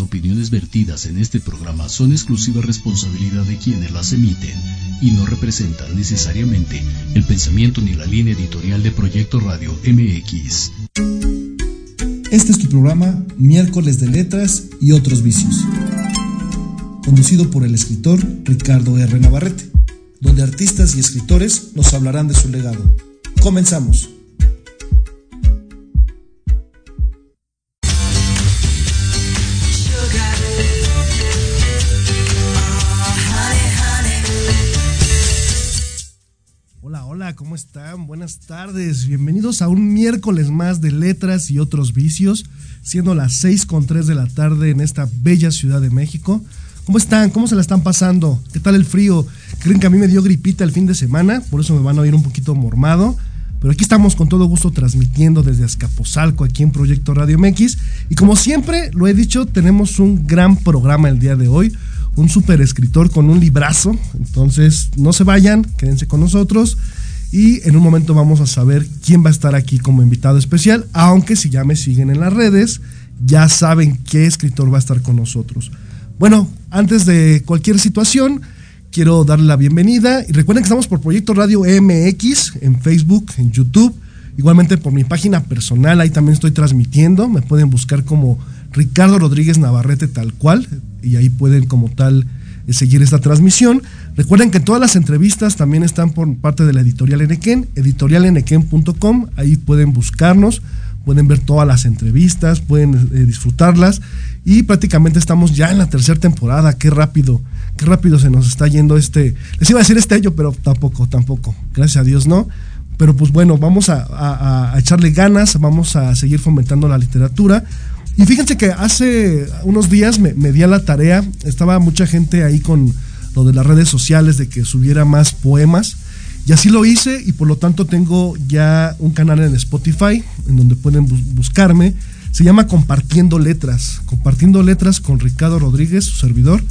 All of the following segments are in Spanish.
opiniones vertidas en este programa son exclusiva responsabilidad de quienes las emiten y no representan necesariamente el pensamiento ni la línea editorial de Proyecto Radio MX. Este es tu programa Miércoles de Letras y otros vicios, conducido por el escritor Ricardo R. Navarrete, donde artistas y escritores nos hablarán de su legado. Comenzamos. ¿Cómo están? Buenas tardes. Bienvenidos a un miércoles más de letras y otros vicios, siendo las 6 con 3 de la tarde en esta bella Ciudad de México. ¿Cómo están? ¿Cómo se la están pasando? ¿Qué tal el frío? ¿Creen que a mí me dio gripita el fin de semana? Por eso me van a oír un poquito mormado. Pero aquí estamos con todo gusto transmitiendo desde Azcapotzalco, aquí en Proyecto Radio MX. Y como siempre lo he dicho, tenemos un gran programa el día de hoy. Un super escritor con un librazo. Entonces, no se vayan, quédense con nosotros. Y en un momento vamos a saber quién va a estar aquí como invitado especial, aunque si ya me siguen en las redes, ya saben qué escritor va a estar con nosotros. Bueno, antes de cualquier situación, quiero darle la bienvenida y recuerden que estamos por Proyecto Radio MX en Facebook, en YouTube, igualmente por mi página personal, ahí también estoy transmitiendo, me pueden buscar como Ricardo Rodríguez Navarrete tal cual y ahí pueden como tal seguir esta transmisión. Recuerden que todas las entrevistas también están por parte de la editorial Enequén, editorialenequén.com, ahí pueden buscarnos, pueden ver todas las entrevistas, pueden eh, disfrutarlas y prácticamente estamos ya en la tercera temporada, qué rápido, qué rápido se nos está yendo este, les iba a decir este año, pero tampoco, tampoco, gracias a Dios no. Pero pues bueno, vamos a echarle ganas, vamos a seguir fomentando la literatura. Y fíjense que hace unos días me, di a la tarea, estaba mucha gente ahí con lo de las redes sociales de que subiera más poemas. Y así lo hice y por lo tanto tengo ya un canal en Spotify en donde pueden buscarme. Se llama Compartiendo Letras. Compartiendo Letras con Ricardo Rodríguez, su servidor.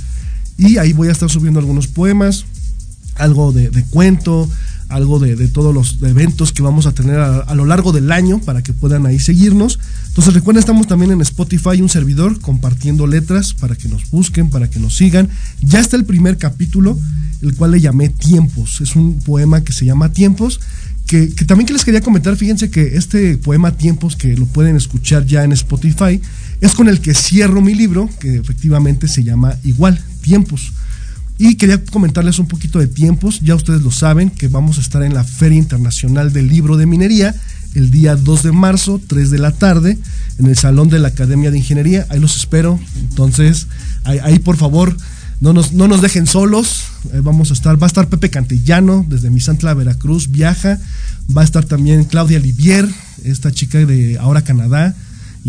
Y ahí voy a estar subiendo algunos poemas, algo de, cuento, algo de, todos los eventos que vamos a tener a, lo largo del año para que puedan ahí seguirnos. Entonces recuerden, estamos también en Spotify, un servidor, compartiendo letras para que nos busquen, para que nos sigan. Ya está el primer capítulo, el cual le llamé Tiempos. Es un poema que se llama Tiempos. Que, también que les quería comentar, fíjense que este poema Tiempos, que lo pueden escuchar ya en Spotify, es con el que cierro mi libro, que efectivamente se llama igual, Tiempos. Y quería comentarles un poquito de tiempos, ya ustedes lo saben, que vamos a estar en la Feria Internacional del Libro de Minería, el día 2 de marzo, 3 de la tarde, en el Salón de la Academia de Ingeniería. Ahí los espero. Entonces, ahí, por favor, no nos, no nos dejen solos. vamos a estar, va a estar Pepe Cantillano desde Misantla, Veracruz, viaja. Va a estar también Claudia Livier, esta chica de Ahora Canadá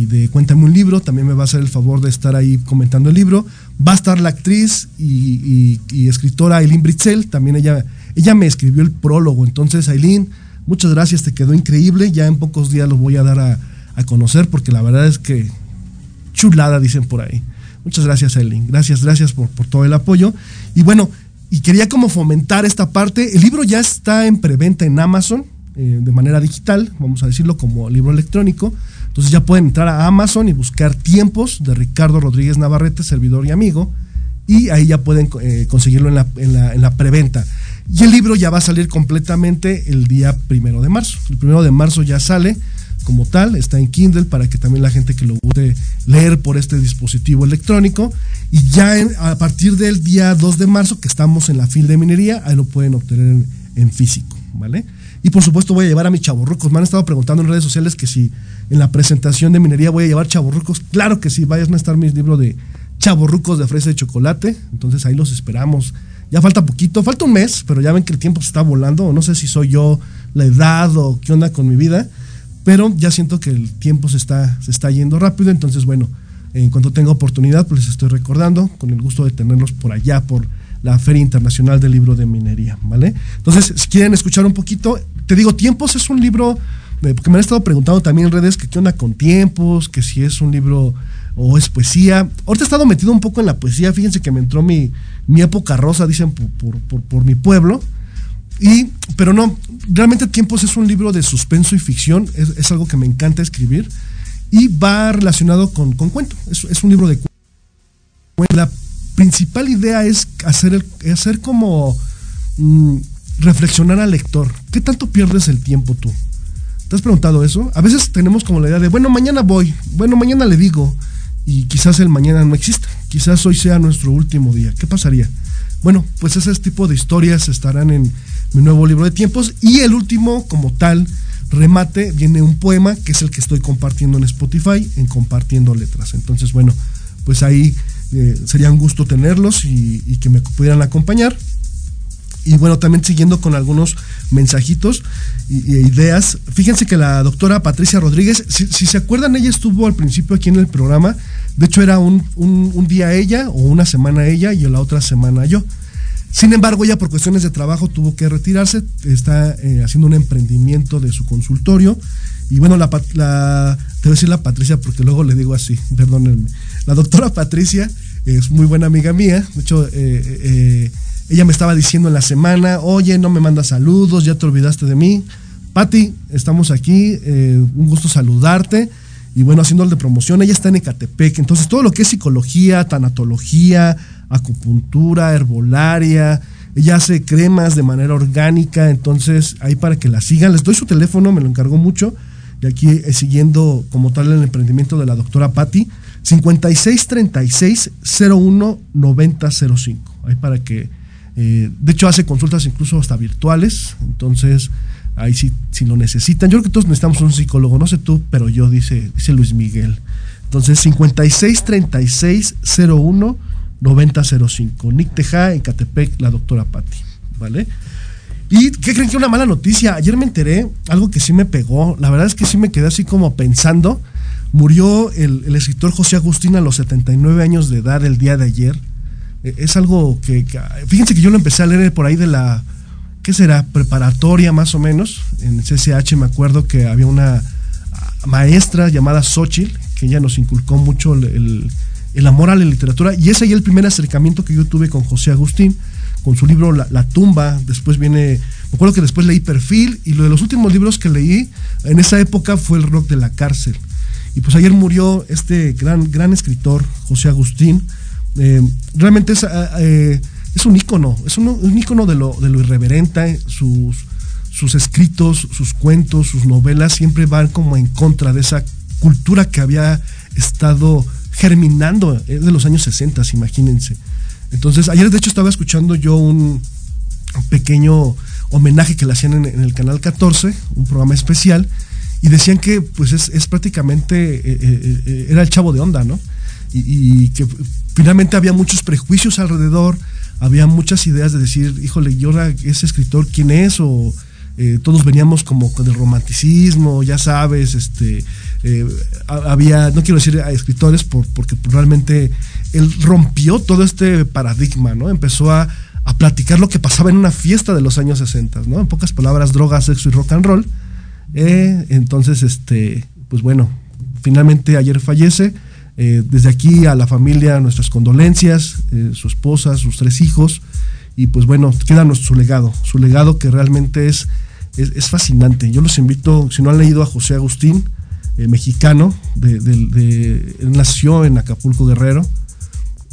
y de Cuéntame un libro, también me va a hacer el favor de estar ahí comentando el libro. Va a estar la actriz y, escritora Aileen Britzel, también ella, ella me escribió el prólogo, entonces Aileen, Muchas gracias, te quedó increíble. Ya en pocos días lo voy a dar a, conocer porque la verdad es que chulada, dicen por ahí. Muchas gracias, Eileen. Gracias, gracias por, todo el apoyo. Y bueno, y quería como fomentar esta parte. El libro ya está en preventa en Amazon eh, de manera digital, vamos a decirlo como libro electrónico. Entonces ya pueden entrar a Amazon y buscar Tiempos de Ricardo Rodríguez Navarrete, servidor y amigo. Y ahí ya pueden eh, conseguirlo en la, en la, en la preventa. Y el libro ya va a salir completamente el día primero de marzo. El primero de marzo ya sale como tal, está en Kindle para que también la gente que lo guste leer por este dispositivo electrónico. Y ya a partir del día 2 de marzo, que estamos en la fila de minería, ahí lo pueden obtener en, físico, ¿vale? Y por supuesto voy a llevar a mis chaborrucos. Me han estado preguntando en redes sociales que si en la presentación de minería voy a llevar chaborrucos. Claro que sí, vayan a estar mis libros de chaborrucos de fresa y chocolate. Entonces ahí los esperamos ya falta poquito, falta un mes, pero ya ven que el tiempo se está volando. No sé si soy yo, la edad o qué onda con mi vida, pero ya siento que el tiempo se está, se está yendo rápido. Entonces, bueno, en cuanto tenga oportunidad, pues les estoy recordando, con el gusto de tenerlos por allá, por la Feria Internacional del Libro de Minería, ¿vale? Entonces, si quieren escuchar un poquito, te digo, Tiempos es un libro, eh, porque me han estado preguntando también en redes que qué onda con Tiempos, que si es un libro o es poesía. Ahorita he estado metido un poco en la poesía, fíjense que me entró mi, mi época rosa, dicen, por, mi pueblo. Y, pero no, realmente Tiempos es un libro de suspenso y ficción, es, algo que me encanta escribir. y va relacionado con, con cuento. Es, es, un libro de cuento. La principal idea es hacer, el, hacer como mm, reflexionar al lector. ¿Qué tanto pierdes el tiempo tú? ¿Te has preguntado eso? A veces tenemos como la idea de, bueno, mañana voy, bueno, mañana le digo, y quizás el mañana no exista, quizás hoy sea nuestro último día. ¿Qué pasaría? Bueno, pues ese tipo de historias estarán en mi nuevo libro de tiempos y el último, como tal, remate, viene un poema que es el que estoy compartiendo en Spotify, en compartiendo letras. Entonces, bueno, pues ahí eh, sería un gusto tenerlos y, que me pudieran acompañar. Y bueno, también siguiendo con algunos mensajitos e ideas. Fíjense que la doctora Patricia Rodríguez, si, se acuerdan, ella estuvo al principio aquí en el programa. De hecho, era un, un, un día ella o una semana ella y la otra semana yo. Sin embargo, ella por cuestiones de trabajo tuvo que retirarse, está eh, haciendo un emprendimiento de su consultorio. Y bueno, la, la, te voy a decir la Patricia porque luego le digo así, perdónenme. La doctora Patricia es muy buena amiga mía, de hecho, eh, eh, ella me estaba diciendo en la semana, oye, no me mandas saludos, ya te olvidaste de mí. Pati, estamos aquí, un gusto saludarte. Y bueno, haciendo el de promoción, ella está en Ecatepec, entonces todo lo que es psicología, tanatología, acupuntura, herbolaria. Ella hace cremas de manera orgánica, entonces ahí para que la sigan. Les doy su teléfono, me lo encargó mucho. Y aquí eh, siguiendo como tal el emprendimiento de la doctora Patti, 5636 01 9005. Ahí para que, eh, de hecho hace consultas incluso hasta virtuales, entonces ahí sí, si lo necesitan. Yo creo que todos necesitamos un psicólogo, no sé tú, pero yo, dice, dice Luis Miguel. Entonces 5636 01 9005. Nick Teja, en Catepec, la doctora Patti. ¿Vale? ¿Y qué creen que una mala noticia? Ayer me enteré, algo que sí me pegó. La verdad es que sí me quedé así como pensando. Murió el, el escritor José Agustín a los 79 años de edad el día de ayer. E, es algo que, Fíjense que yo lo empecé a leer por ahí de la. ¿Qué será? Preparatoria más o menos. En CCH me acuerdo que había una maestra llamada Xochitl, que ella nos inculcó mucho el, el amor a la literatura. Y ese ahí el primer acercamiento que yo tuve con José Agustín, con su libro La, tumba. Después viene, me acuerdo que después leí Perfil y lo de los últimos libros que leí en esa época fue El rock de la cárcel. Y pues ayer murió este gran, gran escritor, José Agustín. Eh, realmente es, eh, es, un ícono, es un, un ícono de lo, irreverente, sus, sus escritos, sus cuentos, sus novelas siempre van como en contra de esa cultura que había estado germinando, es de los años 60, imagínense. Entonces, ayer de hecho estaba escuchando yo un, pequeño homenaje que le hacían en, el canal 14, un programa especial, y decían que pues es, prácticamente, eh, eh, eh, era el chavo de onda, ¿no? Y, que finalmente había muchos prejuicios alrededor, había muchas ideas de decir, híjole, ¿y ahora ese escritor quién es? O todos veníamos como con el romanticismo, ya sabes, este, había, no quiero decir a escritores, por, porque realmente él rompió todo este paradigma, ¿no? Empezó a, a, platicar lo que pasaba en una fiesta de los años 60, ¿no? En pocas palabras, drogas, sexo y rock and roll. Eh, entonces, este, pues bueno, finalmente ayer fallece. Eh, desde aquí a la familia, nuestras condolencias, su esposa, sus tres hijos. Y pues bueno, queda nuestro, su legado, su legado que realmente es es, es, fascinante. Yo los invito, si no han leído a José Agustín, eh, mexicano, de, de, de, él nació en Acapulco Guerrero,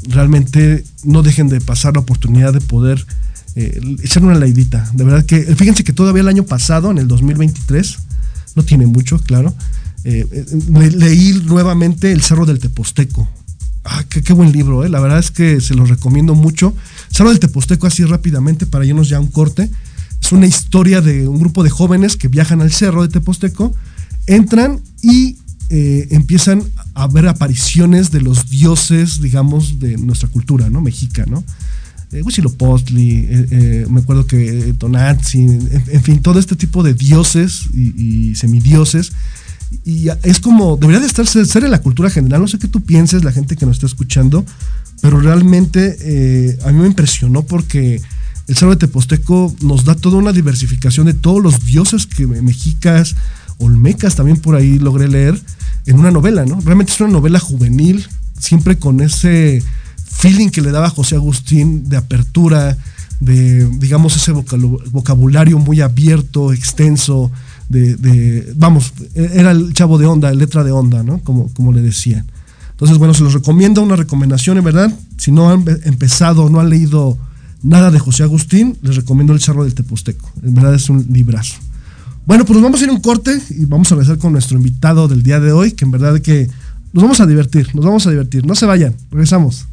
realmente no dejen de pasar la oportunidad de poder eh, echar una leidita. De verdad que, fíjense que todavía el año pasado, en el 2023, no tiene mucho, claro, eh, le, leí nuevamente El Cerro del Teposteco. Ah, qué, qué, buen libro, eh. la verdad es que se lo recomiendo mucho. Cerro del Teposteco, así rápidamente, para irnos ya a un corte. Es una historia de un grupo de jóvenes que viajan al cerro de Teposteco, entran y eh, empiezan a ver apariciones de los dioses, digamos, de nuestra cultura, ¿no? Mexica, ¿no? Eh, eh, eh, me acuerdo que Tonatzi, en, en, fin, todo este tipo de dioses y, y semidioses. Y es como, debería de estar ser en la cultura general, no sé qué tú pienses, la gente que nos está escuchando, pero realmente a mí me impresionó porque el Cerro de Teposteco nos da toda una diversificación de todos los dioses que mexicas, olmecas también por ahí logré leer en una novela, ¿no? Realmente es una novela juvenil, siempre con ese feeling que le daba José Agustín de apertura, de, digamos, ese vocabulario muy abierto, extenso, de, vamos, era el chavo de onda, letra de onda, ¿no? Como, como le decían. Entonces, bueno, se los recomiendo, una recomendación, en verdad. Si no han empezado, no han leído nada de José Agustín, les recomiendo El Charro del Teposteco. En verdad es un librazo. Bueno, pues nos vamos a ir a un corte y vamos a regresar con nuestro invitado del día de hoy, que en verdad que nos vamos a divertir, nos vamos a divertir. No se vayan, regresamos.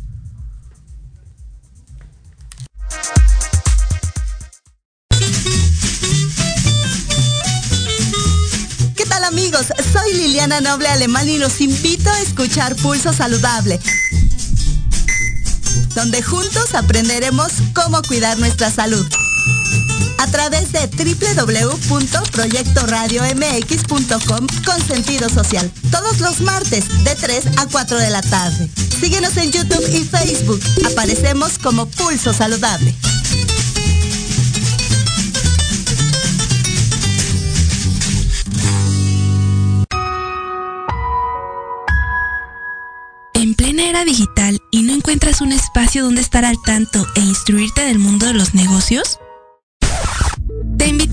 ¿Qué tal amigos? Soy Liliana Noble Alemán y los invito a escuchar Pulso Saludable donde juntos aprenderemos cómo cuidar nuestra salud. A través de www.proyectoradiomx.com con sentido social. Todos los martes de 3 a 4 de la tarde. Síguenos en YouTube y Facebook. Aparecemos como Pulso Saludable. En plena era digital y no encuentras un espacio donde estar al tanto e instruirte del mundo de los negocios?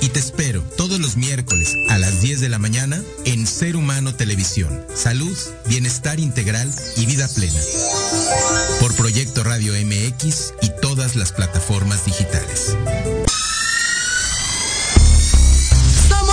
y te espero todos los miércoles a las 10 de la mañana en Ser Humano Televisión. Salud, bienestar integral y vida plena. Por Proyecto Radio MX y todas las plataformas digitales.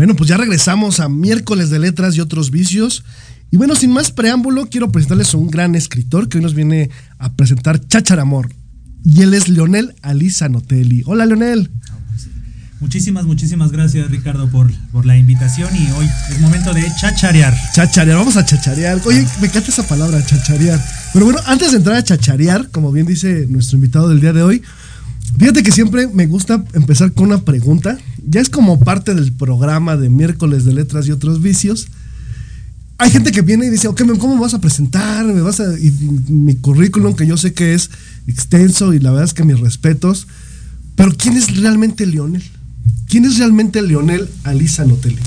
Bueno, pues ya regresamos a miércoles de letras y otros vicios. Y bueno, sin más preámbulo, quiero presentarles a un gran escritor que hoy nos viene a presentar Chacharamor. Y él es Leonel Alisa Notelli. Hola, Leonel. Muchísimas, muchísimas gracias, Ricardo, por, por la invitación. Y hoy es momento de chacharear. Chacharear, vamos a chacharear. Oye, me encanta esa palabra, chacharear. Pero bueno, antes de entrar a chacharear, como bien dice nuestro invitado del día de hoy, Fíjate que siempre me gusta empezar con una pregunta. Ya es como parte del programa de miércoles de letras y otros vicios. Hay gente que viene y dice, ok, ¿cómo me vas a presentar? ¿Me vas a... Mi currículum, que yo sé que es extenso y la verdad es que mis respetos. Pero ¿quién es realmente Lionel? ¿Quién es realmente Lionel Alisa Notelli?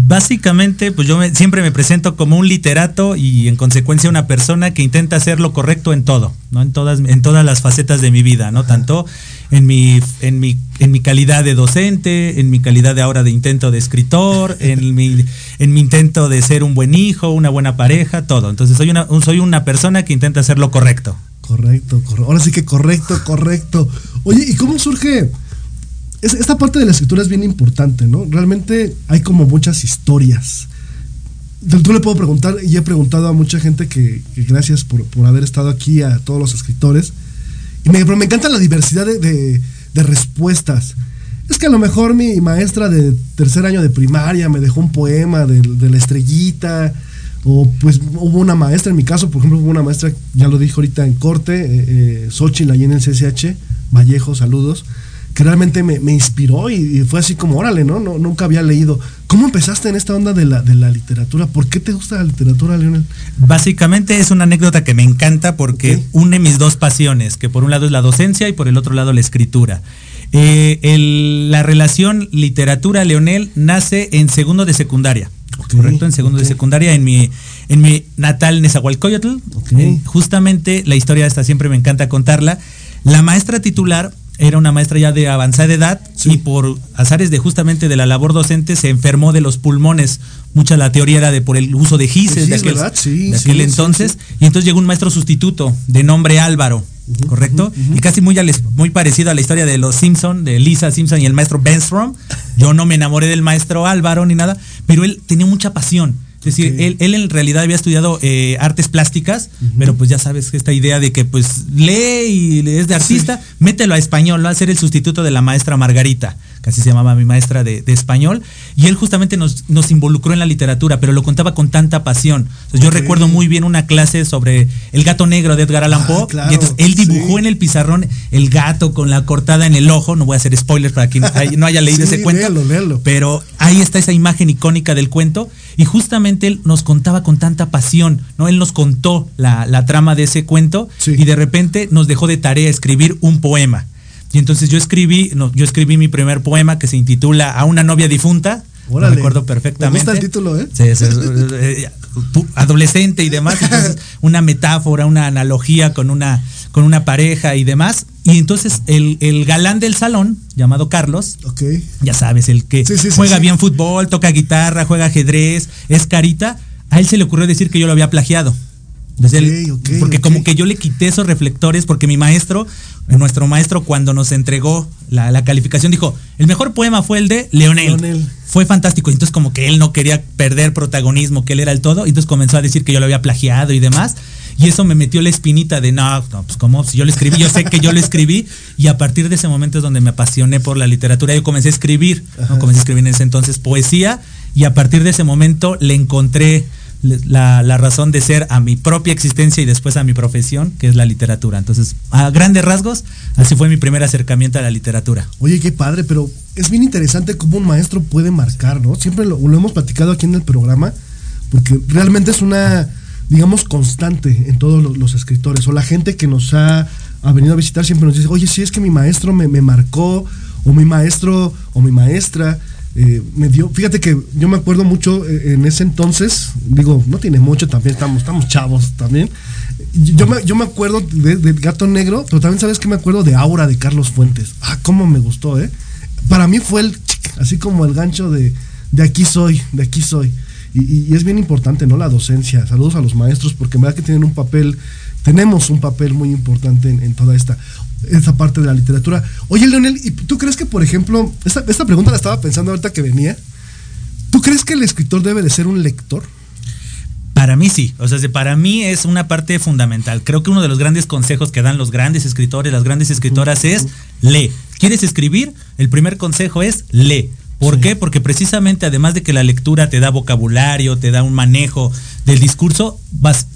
Básicamente, pues yo siempre me presento como un literato y en consecuencia una persona que intenta hacer lo correcto en todo, ¿no? En todas, en todas las facetas de mi vida, ¿no? Tanto en mi, en mi, en mi calidad de docente, en mi calidad de ahora de intento de escritor, en mi, en mi intento de ser un buen hijo, una buena pareja, todo. Entonces soy una, soy una persona que intenta hacer lo correcto. Correcto, correcto. Ahora sí que correcto, correcto. Oye, ¿y cómo surge? Esta parte de la escritura es bien importante, ¿no? Realmente hay como muchas historias. Tú le puedo preguntar, y he preguntado a mucha gente que, gracias por, haber estado aquí, a todos los escritores, y me, pero me encanta la diversidad de, respuestas. Es que a lo mejor mi maestra de tercer año de primaria me dejó un poema de, la estrellita, o pues hubo una maestra, en mi caso, por ejemplo, hubo una maestra, ya lo dije ahorita en corte, eh, eh Xochitl, en el CSH, Vallejo, saludos, que realmente me, inspiró y, fue así como, órale, ¿no? ¿no? Nunca había leído. ¿Cómo empezaste en esta onda de la, de la literatura? ¿Por qué te gusta la literatura, Leonel? Básicamente es una anécdota que me encanta porque une mis dos pasiones, que por un lado es la docencia y por el otro lado la escritura. Eh, la relación literatura-Leonel nace en segundo de secundaria. correcto, en segundo de secundaria en mi, en mi natal Nezahualcóyotl. justamente la historia esta siempre me encanta contarla. La maestra titular era una maestra ya de avanzada edad y por azares de justamente de la labor docente se enfermó de los pulmones. Mucha la teoría era de por el uso de gises de aquel, entonces. Y entonces llegó un maestro sustituto de nombre Álvaro, ¿correcto? Y casi muy, muy parecido a la historia de los Simpson, de Lisa Simpson y el maestro Benstrom. Yo no me enamoré del maestro Álvaro ni nada, pero él tenía mucha pasión. Es decir, él, en realidad había estudiado eh, artes plásticas, pero pues ya sabes que esta idea de que pues lee y es de artista, mételo a español, va a ser el sustituto de la maestra Margarita, que así se llamaba mi maestra de, español, y él justamente nos, nos, involucró en la literatura, pero lo contaba con tanta pasión. yo recuerdo muy bien una clase sobre el gato negro de Edgar Allan ah, Poe, y entonces él dibujó en el pizarrón el gato con la cortada en el ojo, no voy a hacer spoilers para quien no haya leído ese cuento, pero ahí está esa imagen icónica del cuento, y justamente él nos contaba con tanta pasión, ¿no? Él nos contó la, trama de ese cuento y de repente nos dejó de tarea escribir un poema. Y entonces yo escribí, no, yo escribí mi primer poema que se intitula A una novia difunta. Lo recuerdo perfectamente. Me gusta el título, ¿eh? Sí, eh, adolescente y demás. Entonces, una metáfora, una analogía con una, con una pareja y demás. Y entonces el, galán del salón, llamado Carlos, ya sabes, el que juega bien fútbol, toca guitarra, juega ajedrez, es carita, a él se le ocurrió decir que yo lo había plagiado. Porque como que yo le quité esos reflectores, porque mi maestro, nuestro maestro, cuando nos entregó la, calificación, dijo, el mejor poema fue el de Leonel. Fue fantástico. Entonces como que él no quería perder protagonismo, que él era el todo, y entonces comenzó a decir que yo lo había plagiado y demás. Y eso me metió la espinita de, no, no, pues como si yo lo escribí, yo sé que yo lo escribí. Y a partir de ese momento es donde me apasioné por la literatura. Yo comencé a escribir, ¿no? comencé a escribir en ese entonces poesía. Y a partir de ese momento le encontré la, razón de ser a mi propia existencia y después a mi profesión, que es la literatura. Entonces, a grandes rasgos, así fue mi primer acercamiento a la literatura. Oye, qué padre, pero es bien interesante cómo un maestro puede marcar, ¿no? Siempre lo hemos platicado aquí en el programa, porque realmente es una digamos, constante en todos los, escritores. O la gente que nos ha, venido a visitar siempre nos dice, oye, si es que mi maestro me, marcó, o mi maestro, o mi maestra. Eh, me dio, fíjate que yo me acuerdo mucho eh, en ese entonces, digo, no tiene mucho también, estamos, estamos chavos también. Yo me, yo me acuerdo del Gato Negro, pero también sabes que me acuerdo de Aura de Carlos Fuentes. Ah, cómo me gustó, ¿eh? Para mí fue el, así como el gancho de, de aquí soy, de aquí soy. Y, es bien importante, ¿no? La docencia. Saludos a los maestros, porque en verdad que tienen un papel, tenemos un papel muy importante en, toda esta, esta parte de la literatura. Oye, Leonel, ¿y tú crees que, por ejemplo, esta, esta pregunta la estaba pensando ahorita que venía? ¿Tú crees que el escritor debe de ser un lector? Para mí sí, o sea, para mí es una parte fundamental. Creo que uno de los grandes consejos que dan los grandes escritores, las grandes escritoras es lee. ¿Quieres escribir? El primer consejo es lee. ¿Por qué? Porque precisamente además de que la lectura te da vocabulario, te da un manejo del discurso, vas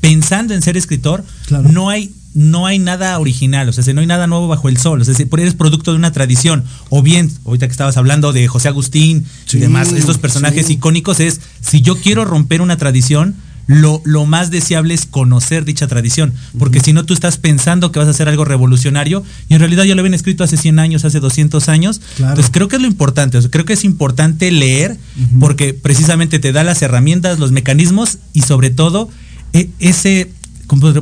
pensando en ser escritor, no hay no hay nada original, o sea, no hay nada nuevo bajo el sol, o sea, eres producto de una tradición, o bien, ahorita que estabas hablando de José Agustín y demás, estos personajes icónicos, es, si yo quiero romper una tradición, lo, más deseable es conocer dicha tradición, porque si no tú estás pensando que vas a hacer algo revolucionario y en realidad ya lo habían escrito hace 100 años, hace 200 años. Entonces creo que es lo importante, creo que es importante leer porque precisamente te da las herramientas, los mecanismos y sobre todo ese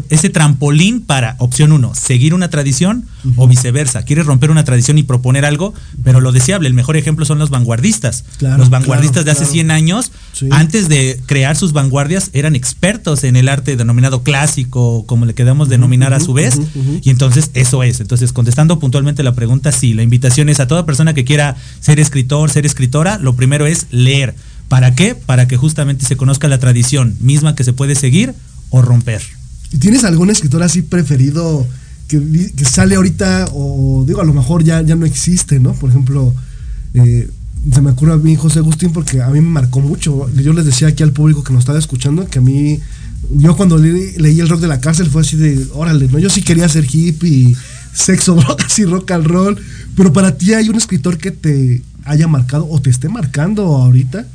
ese trampolín para, opción uno, seguir una tradición o viceversa. Quieres romper una tradición y proponer algo, pero lo deseable, el mejor ejemplo son los vanguardistas. los vanguardistas de hace 100 años, antes de crear sus vanguardias, eran expertos en el arte denominado clásico, como le queremos denominar a su vez. Y entonces eso es. Entonces, contestando puntualmente la pregunta, sí, la invitación es a toda persona que quiera ser escritor, ser escritora, lo primero es leer. ¿Para qué? Para que justamente se conozca la tradición misma que se puede seguir o romper. ¿Tienes algún escritor así preferido que, sale ahorita o digo a lo mejor ya, ya no existe, ¿no? Por ejemplo, eh, se me ocurre a mí José Agustín porque a mí me marcó mucho. Yo les decía aquí al público que nos estaba escuchando que a mí, yo cuando leí, el rock de la cárcel fue así de, órale, ¿no? Yo sí quería ser hippie, sexo, drogas y rock and roll. Pero para ti hay un escritor que te haya marcado o te esté marcando ahorita.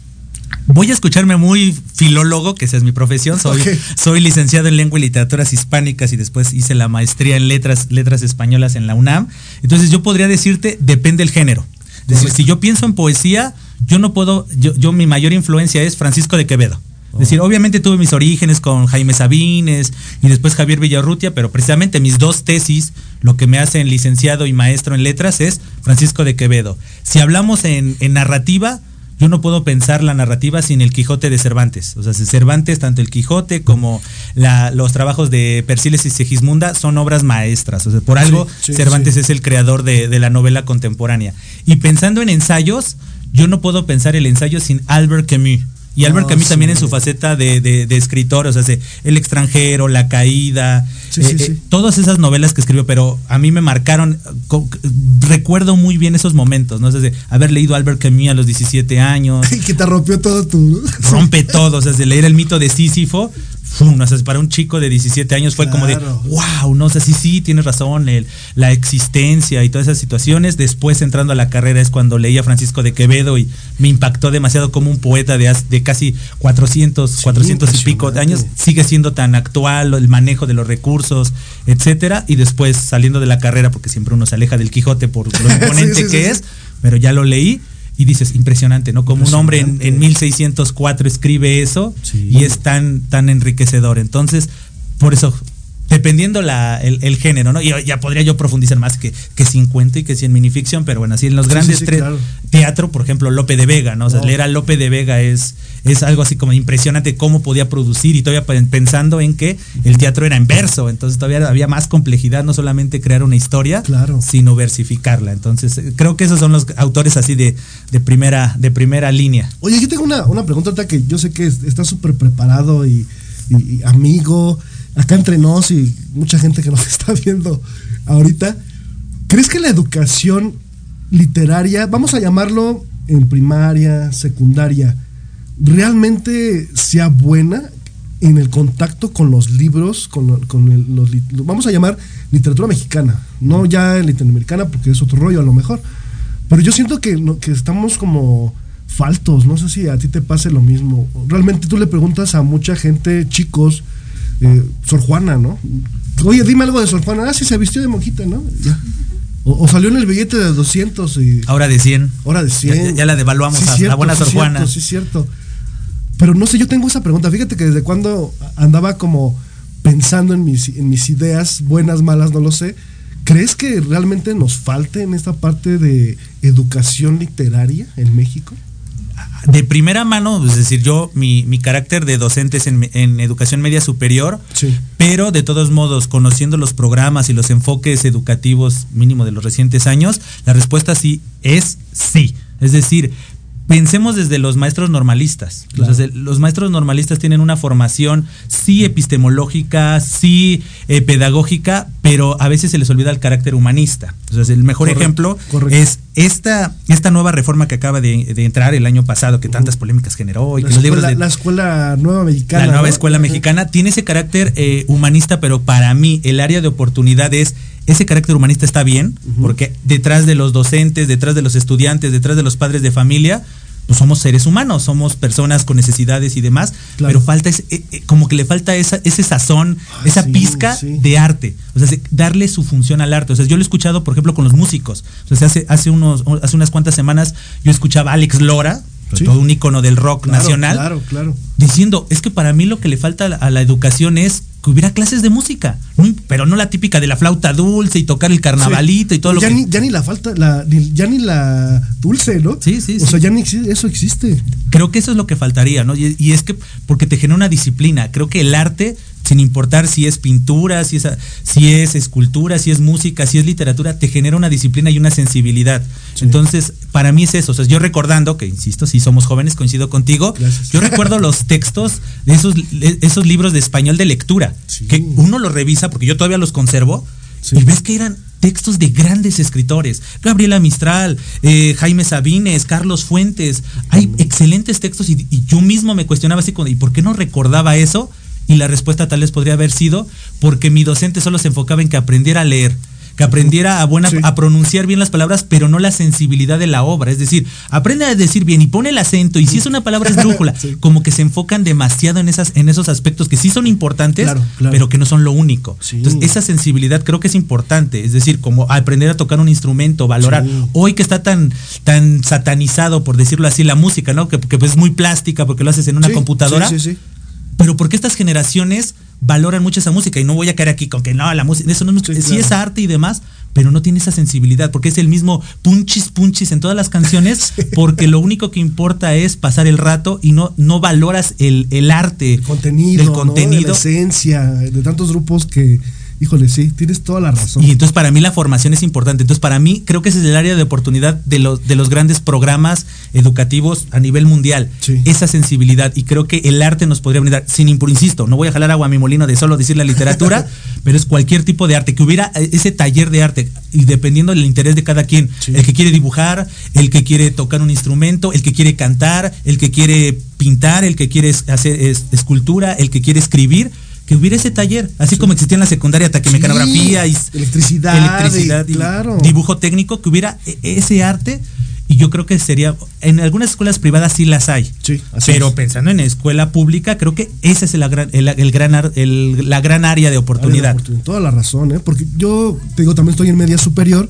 Voy a escucharme muy filólogo, que esa es mi profesión. Soy, soy licenciado en lengua y literaturas hispánicas y después hice la maestría en letras, letras españolas en la UNAM. Entonces yo podría decirte, depende el género. Es decir, si yo pienso en poesía, yo no puedo, yo, yo mi mayor influencia es Francisco de Quevedo. Es decir, obviamente tuve mis orígenes con Jaime Sabines y después Javier Villarrutia, pero precisamente mis dos tesis, lo que me hacen licenciado y maestro en letras es Francisco de Quevedo. Si hablamos en, en narrativa, yo no puedo pensar la narrativa sin el Quijote de Cervantes. O sea, Cervantes, tanto el Quijote como los trabajos de Persiles y Segismunda son obras maestras. O sea, por algo Cervantes es el creador de, de, la novela contemporánea. Y pensando en ensayos, yo no puedo pensar el ensayo sin Albert Camus. Y Albert Camus también en su faceta de, escritor, o sea, El extranjero, La caída, eh, eh, todas esas novelas que escribió, pero a mí me marcaron, recuerdo muy bien esos momentos, ¿no? O sea, haber leído Albert Camus a los 17 años. Que te rompió todo tu... Rompe todo, o sea, de leer el mito de Sísifo, para un chico de 17 años fue como de, wow, no sé, sí, sí, tienes razón, la existencia y todas esas situaciones. Después entrando a la carrera es cuando leí a Francisco de Quevedo y me impactó demasiado como un poeta de, de casi 400, 400 y pico de años. sigue siendo tan actual, el manejo de los recursos, etcétera. Y después saliendo de la carrera, porque siempre uno se aleja del Quijote por lo imponente que es, pero ya lo leí y dices, impresionante, ¿no? Como un hombre en, 1604 escribe eso y es tan, tan enriquecedor. Entonces, por eso dependiendo la, el, género, ¿no? Y ya podría yo profundizar más que, que 50 y que 100 minificción, pero bueno, así en los grandes teatro, por ejemplo, Lope de Vega, ¿no? O sea, leer a Lope de Vega es, es algo así como impresionante cómo podía producir y todavía pensando en que el teatro era en verso, entonces todavía había más complejidad, no solamente crear una historia, sino versificarla. Entonces, creo que esos son los autores así de, de primera, de primera línea. Oye, yo tengo una, una pregunta que yo sé que está súper preparado y, y amigo acá entre nos y mucha gente que nos está viendo ahorita, ¿crees que la educación literaria, vamos a llamarlo en primaria, secundaria, realmente sea buena en el contacto con los libros, con, los, vamos a llamar literatura mexicana, no ya latinoamericana porque es otro rollo a lo mejor, pero yo siento que, que estamos como faltos, no sé si a ti te pase lo mismo, realmente tú le preguntas a mucha gente, chicos, eh, Sor Juana, ¿no? Oye, dime algo de Sor Juana. Ah, sí, se vistió de monjita, ¿no? O, salió en el billete de 200 y... Ahora de 100. Ahora de 100. Ya, la devaluamos a la buena Sor Juana. sí, cierto. Pero no sé, yo tengo esa pregunta. Fíjate que desde cuando andaba como pensando en mis, en mis ideas, buenas, malas, no lo sé. ¿Crees que realmente nos falte en esta parte de educación literaria en México? De primera mano, es decir, yo, mi, mi carácter de docente es en, educación media superior, pero de todos modos, conociendo los programas y los enfoques educativos mínimo de los recientes años, la respuesta sí es sí. Es decir, pensemos desde los maestros normalistas. los maestros normalistas tienen una formación sí epistemológica, sí eh, pedagógica, pero a veces se les olvida el carácter humanista. Entonces, el mejor ejemplo es esta, esta nueva reforma que acaba de, entrar el año pasado, que tantas polémicas generó. Y la, que escuela, los libros la escuela nueva mexicana. La nueva escuela mexicana tiene ese carácter eh, humanista, pero para mí el área de oportunidad es ese carácter humanista está bien, porque detrás de los docentes, detrás de los estudiantes, detrás de los padres de familia, pues somos seres humanos, somos personas con necesidades y demás, pero falta ese, eh, eh, como que le falta esa, ese sazón, esa pizca de arte, o sea, darle su función al arte. O sea, yo lo he escuchado, por ejemplo, con los músicos. O sea, hace, hace, unos, hace unas cuantas semanas yo escuchaba a Alex Lora, todo un ícono del rock nacional, claro, claro. diciendo, es que para mí lo que le falta a la educación es que hubiera clases de música, pero no la típica de la flauta dulce y tocar el carnavalito y todo lo que... Ya ni la falta, la, ya ni la dulce, ¿no? Sí, sí, O sea, ya ni eso existe. Creo que eso es lo que faltaría, ¿no? Y, es que, porque te genera una disciplina, creo que el arte sin importar si es pintura, si es, si es escultura, si es música, si es literatura, te genera una disciplina y una sensibilidad. Entonces, para mí es eso. O sea, yo recordando, que insisto, si somos jóvenes, coincido contigo, yo recuerdo los textos de esos, esos libros de español de lectura, que uno los revisa, porque yo todavía los conservo, y ves que eran textos de grandes escritores. Gabriela Mistral, eh, Jaime Sabines, Carlos Fuentes. Hay excelentes textos y, y, yo mismo me cuestionaba así, ¿y por qué no recordaba eso? Y la respuesta tal vez podría haber sido porque mi docente solo se enfocaba en que aprendiera a leer, que aprendiera a buena a pronunciar bien las palabras, pero no la sensibilidad de la obra. Es decir, aprende a decir bien y pone el acento. Y si es una palabra esdrújula, como que se enfocan demasiado en esas, en esos aspectos que sí son importantes, pero que no son lo único. Entonces, esa sensibilidad creo que es importante. Es decir, como aprender a tocar un instrumento, valorar. Hoy que está tan, tan satanizado, por decirlo así, la música, ¿no? Que, que es muy plástica porque lo haces en una computadora. Sí, sí, sí pero porque estas generaciones valoran mucho esa música y no voy a caer aquí con que no, la música, eso no es, sí, es arte y demás, pero no tiene esa sensibilidad porque es el mismo punchis punchis en todas las canciones porque lo único que importa es pasar el rato y no, no valoras el, el arte, el contenido, el contenido. la esencia de tantos grupos que Híjole, sí, tienes toda la razón. Y entonces para mí la formación es importante. Entonces para mí creo que ese es el área de oportunidad de los, de los grandes programas educativos a nivel mundial. Esa sensibilidad. Y creo que el arte nos podría brindar, sin insisto, no voy a jalar agua a mi molino de solo decir la literatura, pero es cualquier tipo de arte. Que hubiera ese taller de arte y dependiendo del interés de cada quien. El que quiere dibujar, el que quiere tocar un instrumento, el que quiere cantar, el que quiere pintar, el que quiere hacer escultura, el que quiere escribir que hubiera ese taller, así como existía en la secundaria taquimecanografía y electricidad, electricidad y, dibujo técnico, que hubiera e, ese arte y yo creo que sería en algunas escuelas privadas sí las hay sí, pero pensando en escuela pública creo que esa es el, el, gran el, la gran área de oportunidad. toda la razón ¿eh? porque yo te digo también estoy en media superior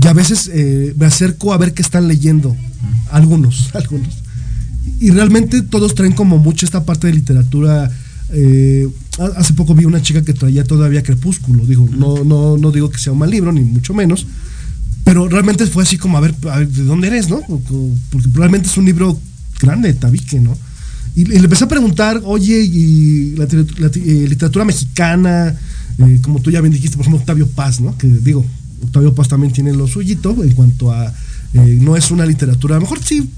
y a veces eh, me acerco a ver qué están leyendo algunos algunos y realmente todos traen como mucho esta parte de literatura eh, hace poco vi una chica que traía todavía Crepúsculo. Digo, no, no, no digo que sea un mal libro, ni mucho menos. Pero realmente fue así como, a ver, ¿de dónde eres, no? Porque probablemente es un libro grande, tabique, ¿no? Y, le empecé a preguntar, oye, y eh, literatura mexicana, eh, como tú ya bien dijiste, por ejemplo, Octavio Paz, ¿no? Que digo, Octavio Paz también tiene lo suyito en cuanto a, no es una literatura, a lo mejor sí,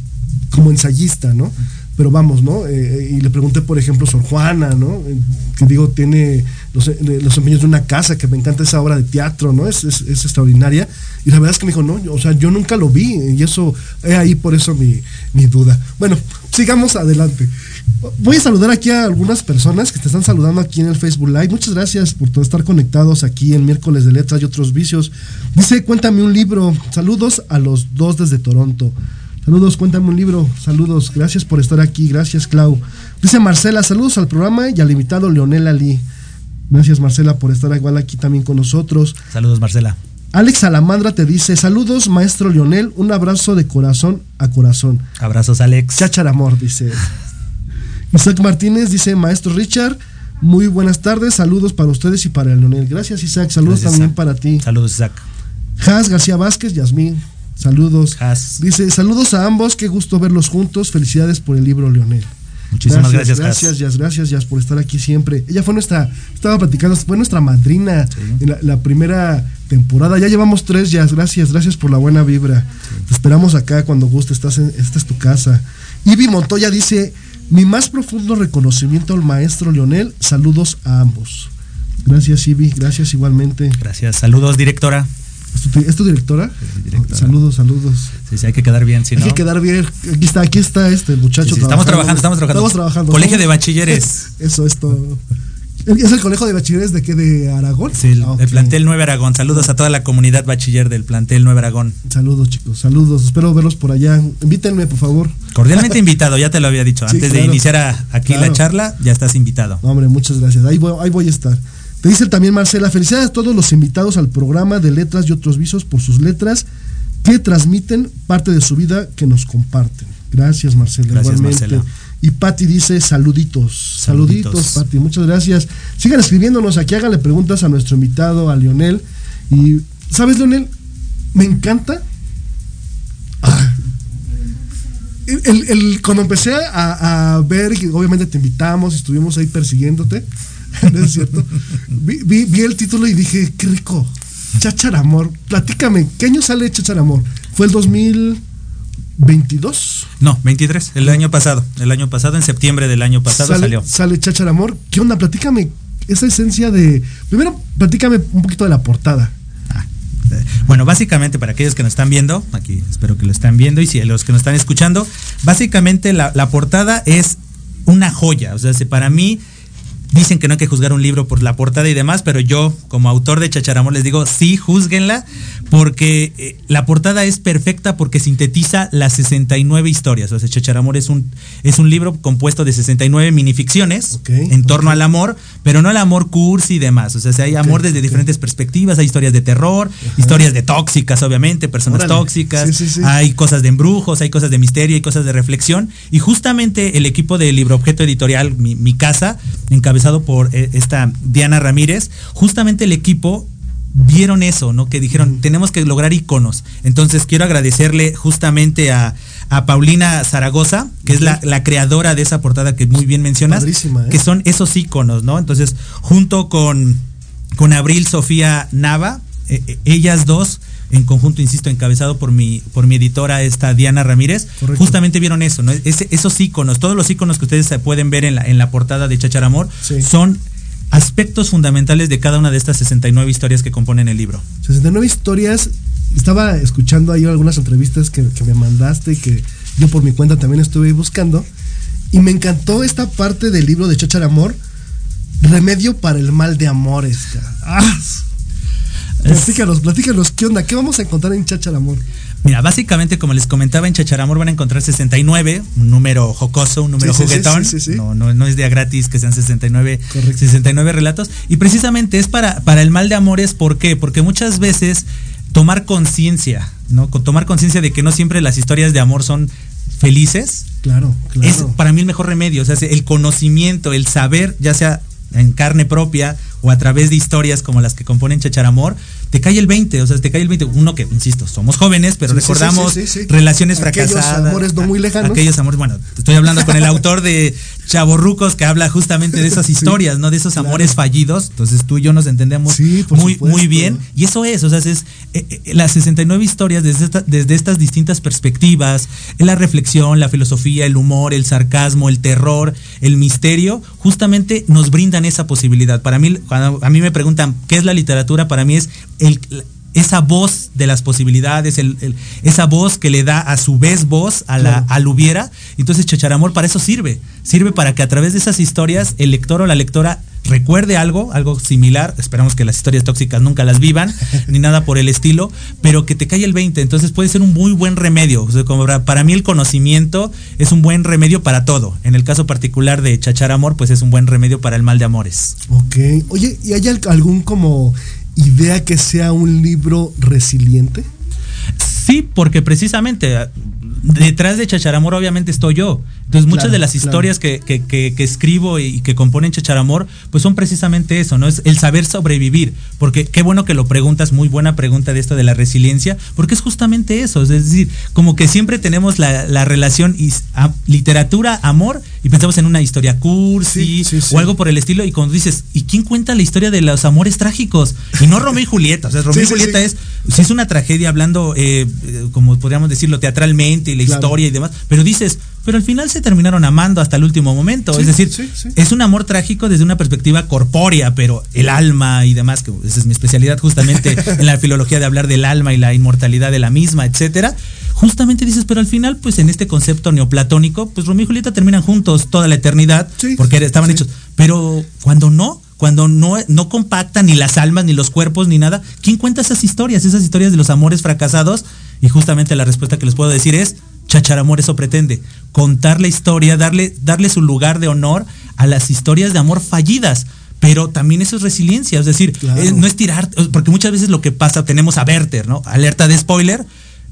como ensayista, ¿no? Pero vamos, ¿no? Eh, eh, y le pregunté, por ejemplo, Sor Juana, ¿no? Eh, que digo, tiene los, los, empeños de una casa, que me encanta esa obra de teatro, ¿no? Es, es, extraordinaria. Y la verdad es que me dijo, no, o sea, yo nunca lo vi, y eso, es ahí por eso mi, mi duda. Bueno, sigamos adelante. Voy a saludar aquí a algunas personas que te están saludando aquí en el Facebook Live. Muchas gracias por estar conectados aquí en miércoles de letras y otros vicios. Dice, cuéntame un libro. Saludos a los dos desde Toronto. Saludos, cuéntame un libro. Saludos, gracias por estar aquí. Gracias, Clau. Dice Marcela, saludos al programa y al invitado Leonel Ali. Gracias, Marcela, por estar igual aquí también con nosotros. Saludos, Marcela. Alex Alamandra te dice, saludos, maestro Leonel, un abrazo de corazón a corazón. Abrazos, Alex. Chachar amor, dice. Isaac Martínez dice, maestro Richard, muy buenas tardes, saludos para ustedes y para el Leonel. Gracias, Isaac, saludos también para ti. Saludos, Isaac. Has García Vázquez, Yasmín, Saludos. Dice, saludos a ambos, qué gusto verlos juntos. Felicidades por el libro, Leonel. Muchísimas gracias. Gracias, gracias, gracias, por estar aquí siempre. Ella fue nuestra, estaba platicando, fue nuestra madrina en la, primera temporada. Ya llevamos tres, Jazz. Gracias, gracias por la buena vibra. Te esperamos acá cuando guste, estás en, esta es tu casa. Ivy Montoya dice, mi más profundo reconocimiento al maestro Leonel. Saludos a ambos. Gracias, Ivy. Gracias igualmente. Gracias. Saludos, directora. ¿Es tu, directora? Saludos, saludos. Sí, sí, hay que quedar bien, si Hay que quedar bien. Aquí está, aquí está este muchacho. estamos trabajando, estamos trabajando. Estamos trabajando. Colegio de bachilleres. Eso, esto. ¿Es el colegio de bachilleres de qué? ¿De Aragón? Sí, el, ah, plantel 9 Aragón. Saludos a toda la comunidad bachiller del plantel 9 Aragón. Saludos, chicos. Saludos. Espero verlos por allá. Invítenme, por favor. Cordialmente invitado, ya te lo había dicho. Antes de iniciar aquí la charla, ya estás invitado. hombre, muchas gracias. Ahí voy, ahí voy a estar. Te dice también Marcela, felicidades a todos los invitados al programa de letras y otros visos por sus letras que transmiten parte de su vida que nos comparten. Gracias Marcela, gracias, igualmente. Y Patti dice saluditos, saluditos, Patti, muchas gracias. Sigan escribiéndonos aquí, háganle preguntas a nuestro invitado, a Lionel. Y, ¿sabes, Lionel? Me encanta. Ah, el, cuando empecé a, a ver, obviamente te invitamos, estuvimos ahí persiguiéndote ¿No es cierto? Vi, el título y dije, qué rico. Chacharamor. Platícame, ¿qué año sale Chacharamor? ¿Fue el 2022? No, 23, el año pasado. El año pasado, en septiembre del año pasado salió. Sale Chacharamor. ¿Qué onda? Platícame esa esencia de. Primero, platícame un poquito de la portada. Ah, eh, bueno, básicamente para aquellos que nos están viendo, aquí espero que lo están viendo y si los que nos están escuchando, básicamente la, la portada es una joya. O sea, para mí dicen que no hay que juzgar un libro por la portada y demás, pero yo como autor de Chacharamor les digo, sí, juzguenla, porque eh, la portada es perfecta porque sintetiza las 69 historias. O sea, Chacharamor es un, es un libro compuesto de 69 minificciones en torno al amor, pero no el amor cursi y demás. O sea, hay amor desde diferentes perspectivas, hay historias de terror, historias de tóxicas, obviamente, personas tóxicas, hay cosas de embrujos, hay cosas de misterio, hay cosas de reflexión. Y justamente el equipo de Libro Objeto Editorial, mi, mi casa, encabezado por eh, esta Diana Ramírez, justamente el equipo vieron eso, ¿no? Que dijeron, tenemos que lograr iconos. Entonces quiero agradecerle justamente a, Paulina Zaragoza, que es la, creadora de esa portada que muy bien mencionas, ¿eh? que son esos iconos, ¿no? Entonces, junto con, con Abril Sofía Nava, eh, ellas dos en conjunto, insisto, encabezado por mi, por mi editora, esta Diana Ramírez, justamente vieron eso, ¿no? esos iconos, todos los iconos que ustedes pueden ver en la, en la portada de Chacharamor son aspectos fundamentales de cada una de estas 69 historias que componen el libro. 69 historias, estaba escuchando ahí algunas entrevistas que, me mandaste, que yo por mi cuenta también estuve buscando, y me encantó esta parte del libro de Chacharamor, Remedio para el mal de amores. ¡Ah! Platícanos, platícanos, ¿qué onda? ¿Qué vamos a encontrar en Chacharamor? Mira, básicamente, como les comentaba, en Chacharamor van a encontrar 69, un número jocoso, un número juguetón. no, no, no es día gratis que sean 69, 69 relatos. Y precisamente es para, para el mal de amores, ¿por qué? Porque muchas veces tomar conciencia, ¿no? Tomar conciencia de que no siempre las historias de amor son felices. Claro, claro. Es para mí el mejor remedio. O sea, el conocimiento, el saber, ya sea en carne propia o a través de historias como las que componen Chacharamor, te cae el 20, o sea, te cae el 20. Uno que, insisto, somos jóvenes, pero recordamos relaciones fracasadas. Aquellos amores no muy lejanos. Aquellos amores, bueno, estoy hablando con el autor de Chaborrucos que habla justamente de esas historias, ¿no? De esos amores fallidos. Entonces tú y yo nos entendemos muy, muy bien. Y eso es, o sea, es eh, eh, las 69 historias desde, desde estas distintas perspectivas, la reflexión, la filosofía, el humor, el sarcasmo, el terror, el misterio, justamente nos brindan esa posibilidad. Para mí, cuando a mí me preguntan qué es la literatura, para mí es esa voz de las posibilidades, esa voz que le da a su vez voz a la, al hubiera. Entonces Chacharamor para eso sirve. Sirve para que a través de esas historias el lector o la lectora recuerde algo, algo similar. Esperamos que las historias tóxicas nunca las vivan, ni nada por el estilo, pero que te cae el 20. Entonces puede ser un muy buen remedio. como para mí el conocimiento es un buen remedio para todo. En el caso particular de Chacharamor, pues es un buen remedio para el mal de amores. Ok. Oye, ¿y hay algún como idea que sea un libro resiliente? Sí, porque precisamente detrás de Chacharamor obviamente estoy yo. Entonces muchas de las historias que, escribo y que componen Chacharamor, pues son precisamente eso, ¿no? Es el saber sobrevivir. Porque qué bueno que lo preguntas, muy buena pregunta de esto de la resiliencia, porque es justamente eso. Es decir, como que siempre tenemos la, relación literatura, amor, y pensamos en una historia cursi o algo por el estilo, y cuando dices, ¿y quién cuenta la historia de los amores trágicos? Y no Romeo y Julieta. O sea, Romeo y Julieta es, si es una tragedia hablando, eh, eh, como podríamos decirlo, teatralmente, y la historia y demás, pero dices, pero al final se terminaron amando hasta el último momento. es decir, es un amor trágico desde una perspectiva corpórea, pero el alma y demás, que esa es mi especialidad justamente en la filología de hablar del alma y la inmortalidad de la misma, etcétera. Justamente dices, pero al final, pues en este concepto neoplatónico, pues Romeo y Julieta terminan juntos toda la eternidad, porque estaban hechos. Pero cuando no, cuando no, no compactan ni las almas, ni los cuerpos, ni nada, ¿quién cuenta esas historias? Esas historias de los amores fracasados. Y justamente la respuesta que les puedo decir es Chacharamor eso pretende, contar la historia, darle, darle su lugar de honor a las historias de amor fallidas. Pero también eso es resiliencia, es decir, eh, no es tirar, porque muchas veces lo que pasa, tenemos a Werther, ¿no? Alerta de spoiler,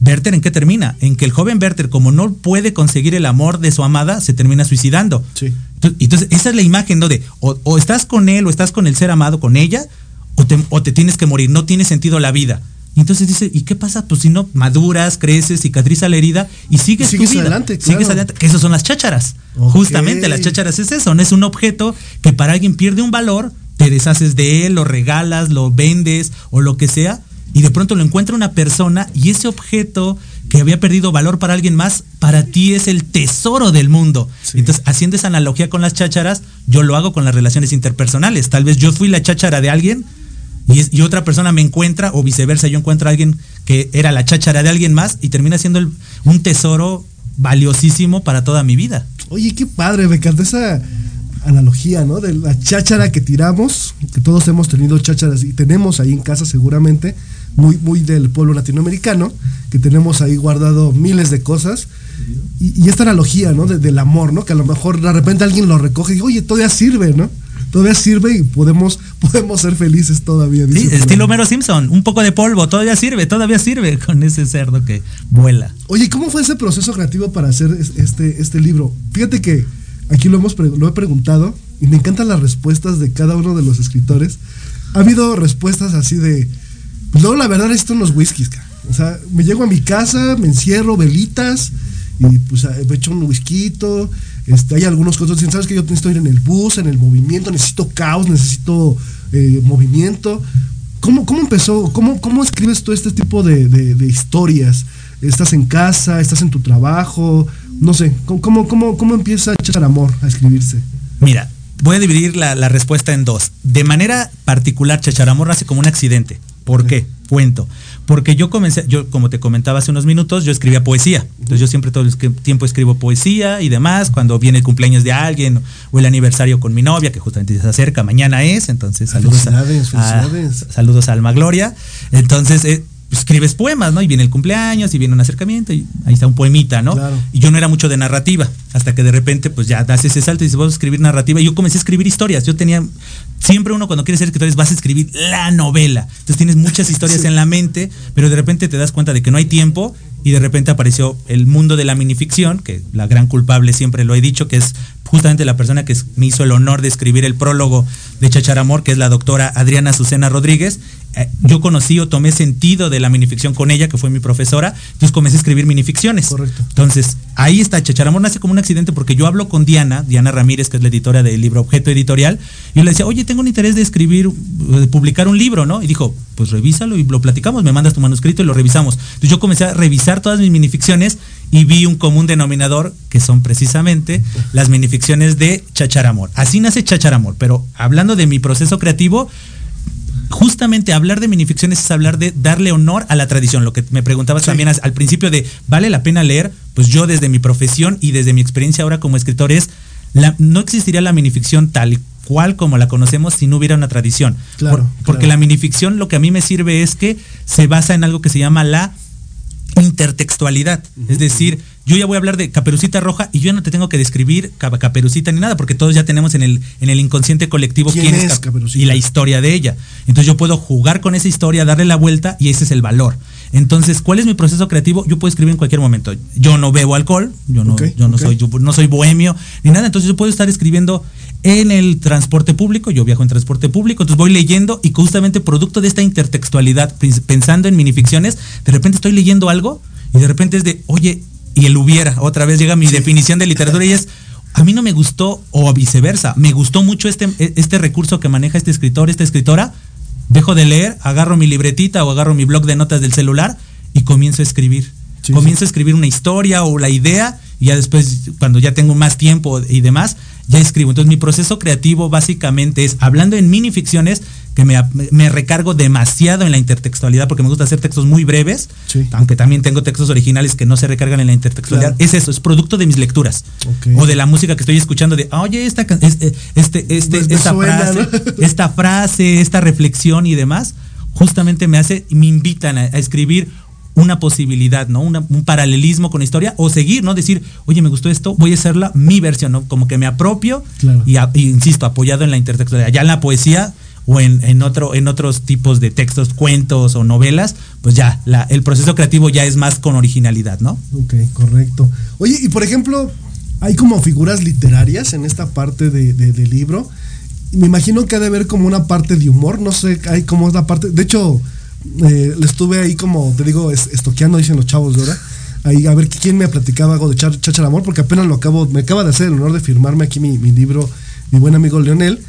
Werther en qué termina? En que el joven Werther, como no puede conseguir el amor de su amada, se termina suicidando. Sí. Entonces, esa es la imagen, ¿no? De o, estás con él o estás con el ser amado, con ella, o te, o te tienes que morir, no tiene sentido la vida. Y entonces dice, ¿y qué pasa? Pues si no, maduras, creces, cicatriza la herida y sigues, sigues adelante. Sigues adelante. Que esas son las chácharas. Justamente las chácharas es eso, no es un objeto que para alguien pierde un valor, te deshaces de él, lo regalas, lo vendes o lo que sea, y de pronto lo encuentra una persona y ese objeto que había perdido valor para alguien más, para ti es el tesoro del mundo. Entonces, haciendo esa analogía con las chácharas, yo lo hago con las relaciones interpersonales. Tal vez yo fui la cháchara de alguien y, otra persona me encuentra, o viceversa, yo encuentro a alguien que era la cháchara de alguien más y termina siendo un tesoro valiosísimo para toda mi vida. Oye, qué padre, me esa analogía, ¿no? De la cháchara que tiramos, que todos hemos tenido chácharas y tenemos ahí en casa seguramente, muy, muy del pueblo latinoamericano, que tenemos ahí guardado miles de cosas. Y, esta analogía, ¿no? del amor, ¿no? Que a lo mejor de repente alguien lo recoge y oye, todavía sirve, ¿no? Todavía sirve y podemos, podemos ser felices todavía. Sí, estilo Homero Simpson, un poco de polvo, todavía sirve, todavía sirve con ese cerdo que vuela. Oye, ¿cómo fue ese proceso creativo para hacer este, este libro? Fíjate que aquí lo, hemos, lo he preguntado y me encantan las respuestas de cada uno de los escritores. Ha habido respuestas así de, luego la verdad necesito unos whiskies, o sea, me llego a mi casa, me encierro, velitas, y pues he hecho un whisky. Este, hay algunos cosas, sabes que yo necesito ir en el bus, en el movimiento, necesito caos, necesito eh, movimiento. ¿Cómo, ¿Cómo, empezó? ¿Cómo, ¿Cómo escribes tú este tipo de, historias? ¿Estás en casa? ¿Estás en tu trabajo? No sé, ¿cómo, cómo, cómo empieza echar amor a escribirse? Mira, voy a dividir la, la, respuesta en dos. De manera particular, Chacharamor nace como un accidente. ¿Por qué? Cuento. Porque yo comencé, yo como te comentaba hace unos minutos, yo escribía poesía. Entonces yo siempre todo el tiempo escribo poesía y demás. Cuando viene el cumpleaños de alguien o el aniversario con mi novia, que justamente se acerca, mañana es, entonces saludos a, saludos a Alma Gloria. Entonces, eh, escribes poemas, ¿no? Y viene el cumpleaños y viene un acercamiento y ahí está un poemita, ¿no? Y yo no era mucho de narrativa, hasta que de repente pues ya das ese salto y dices, vamos a escribir narrativa. Y yo comencé a escribir historias. Yo tenía, siempre uno cuando quiere ser escritor vas a escribir la novela. Entonces tienes muchas historias en la mente, pero de repente te das cuenta de que no hay tiempo y de repente apareció el mundo de la minificción, que la gran culpable siempre lo he dicho, que es justamente la persona que me hizo el honor de escribir el prólogo de Chacharamor, que es la doctora Adriana Azucena Rodríguez. Eh, yo conocí o tomé sentido de la minificción con ella, que fue mi profesora, entonces comencé a escribir minificciones. Correcto. Entonces, ahí está, Chacharamor nace como un accidente porque yo hablo con Diana, Diana Ramírez, que es la editora del libro Objeto Editorial, y yo le decía, oye, tengo un interés de escribir, de publicar un libro, ¿no? Y dijo, pues revísalo y lo platicamos, me mandas tu manuscrito y lo revisamos. Entonces yo comencé a revisar todas mis minificciones y vi un común denominador que son precisamente las minificciones de Chacharamor. Así nace Chacharamor, pero hablando de mi proceso creativo, justamente hablar de minificciones es hablar de darle honor a la tradición. Lo que me preguntabas también al principio de, ¿vale la pena leer? Pues yo desde mi profesión y desde mi experiencia ahora como escritor es, no existiría la minificción tal cual como la conocemos si no hubiera una tradición. porque la minificción lo que a mí me sirve es que se basa en algo que se llama la intertextualidad. Es decir, yo ya voy a hablar de Caperucita Roja y yo no te tengo que describir Caperucita ni nada, porque todos ya tenemos en el, en el inconsciente colectivo quién, es, Caperucita y la historia de ella. Entonces yo puedo jugar con esa historia, darle la vuelta y ese es el valor. Entonces, ¿cuál es mi proceso creativo? Yo puedo escribir en cualquier momento. Yo no bebo alcohol, yo no, yo no soy, yo no soy bohemio ni nada. Entonces yo puedo estar escribiendo en el transporte público, yo viajo en transporte público, entonces voy leyendo y justamente producto de esta intertextualidad, pensando en minificciones, de repente estoy leyendo algo y de repente es de, oye, y el hubiera, otra vez llega mi definición de literatura y es, a mí no me gustó o viceversa, me gustó mucho este, este recurso que maneja este escritor, esta escritora, dejo de leer, agarro mi libretita o agarro mi blog de notas del celular y comienzo a escribir. comienzo a escribir una historia o la idea y ya después, cuando ya tengo más tiempo y demás, ya escribo. Entonces mi proceso creativo básicamente es, hablando en minificciones, que me, recargo demasiado en la intertextualidad porque me gusta hacer textos muy breves, aunque también tengo textos originales que no se recargan en la intertextualidad. Es eso, es producto de mis lecturas o de la música que estoy escuchando de, oye, esta, este, este, este esta, frase, esta frase, esta reflexión y demás, justamente me hace, me invitan a escribir una posibilidad, ¿no? un paralelismo con la historia o seguir, ¿no? Decir, oye, me gustó esto, voy a hacerla mi versión, ¿no? Como que me apropio y, insisto, apoyado en la intertextualidad. Ya en la poesía o en, otro, en otros tipos de textos, cuentos o novelas, pues ya, el proceso creativo ya es más con originalidad, ¿no? Ok, correcto. Oye, y por ejemplo, hay como figuras literarias en esta parte de, del libro. Me imagino que ha de haber como una parte de humor, no sé, hay como la parte, de hecho, eh, le estuve ahí como, te digo, estoqueando, dicen los chavos de ahora. Ahí, a ver quién me platicaba algo de Chacha Amor, porque apenas lo acabo, me acaba de hacer el honor de firmarme aquí mi, libro, mi buen amigo Leonel.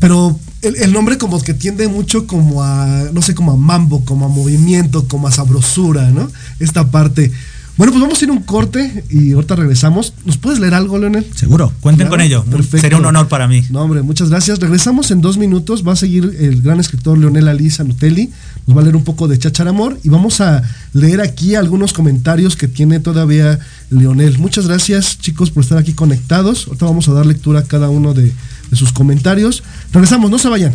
pero el, nombre como que tiende mucho como a, no sé, como a mambo, como a movimiento, como a sabrosura, ¿no? Esta parte. Bueno, pues vamos a ir un corte y ahorita regresamos. ¿Nos puedes leer algo, Leonel? Seguro, cuenten con ello. Perfecto. Sería un honor para mí. No, hombre, muchas gracias. Regresamos en dos minutos. Va a seguir el gran escritor Leonel Alisa Nutelli. Nos va a leer un poco de Chacharamor y vamos a leer aquí algunos comentarios que tiene todavía Leonel. Muchas gracias, chicos, por estar aquí conectados. Ahorita vamos a dar lectura a cada uno de, de sus comentarios. Regresamos, no se vayan.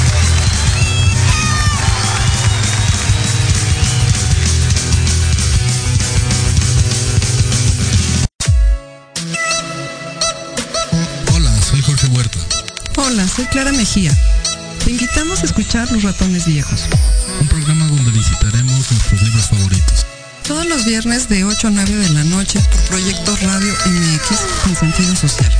Hola, soy Clara Mejía. Te invitamos a escuchar Los Ratones Viejos. Un programa donde visitaremos nuestros libros favoritos. Todos los viernes de 8 a 9 de la noche por Proyecto Radio MX con sentido social.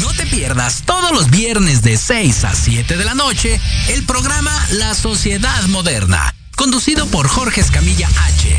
No te pierdas todos los viernes de 6 a 7 de la noche el programa La Sociedad Moderna conducido por Jorge Escamilla H,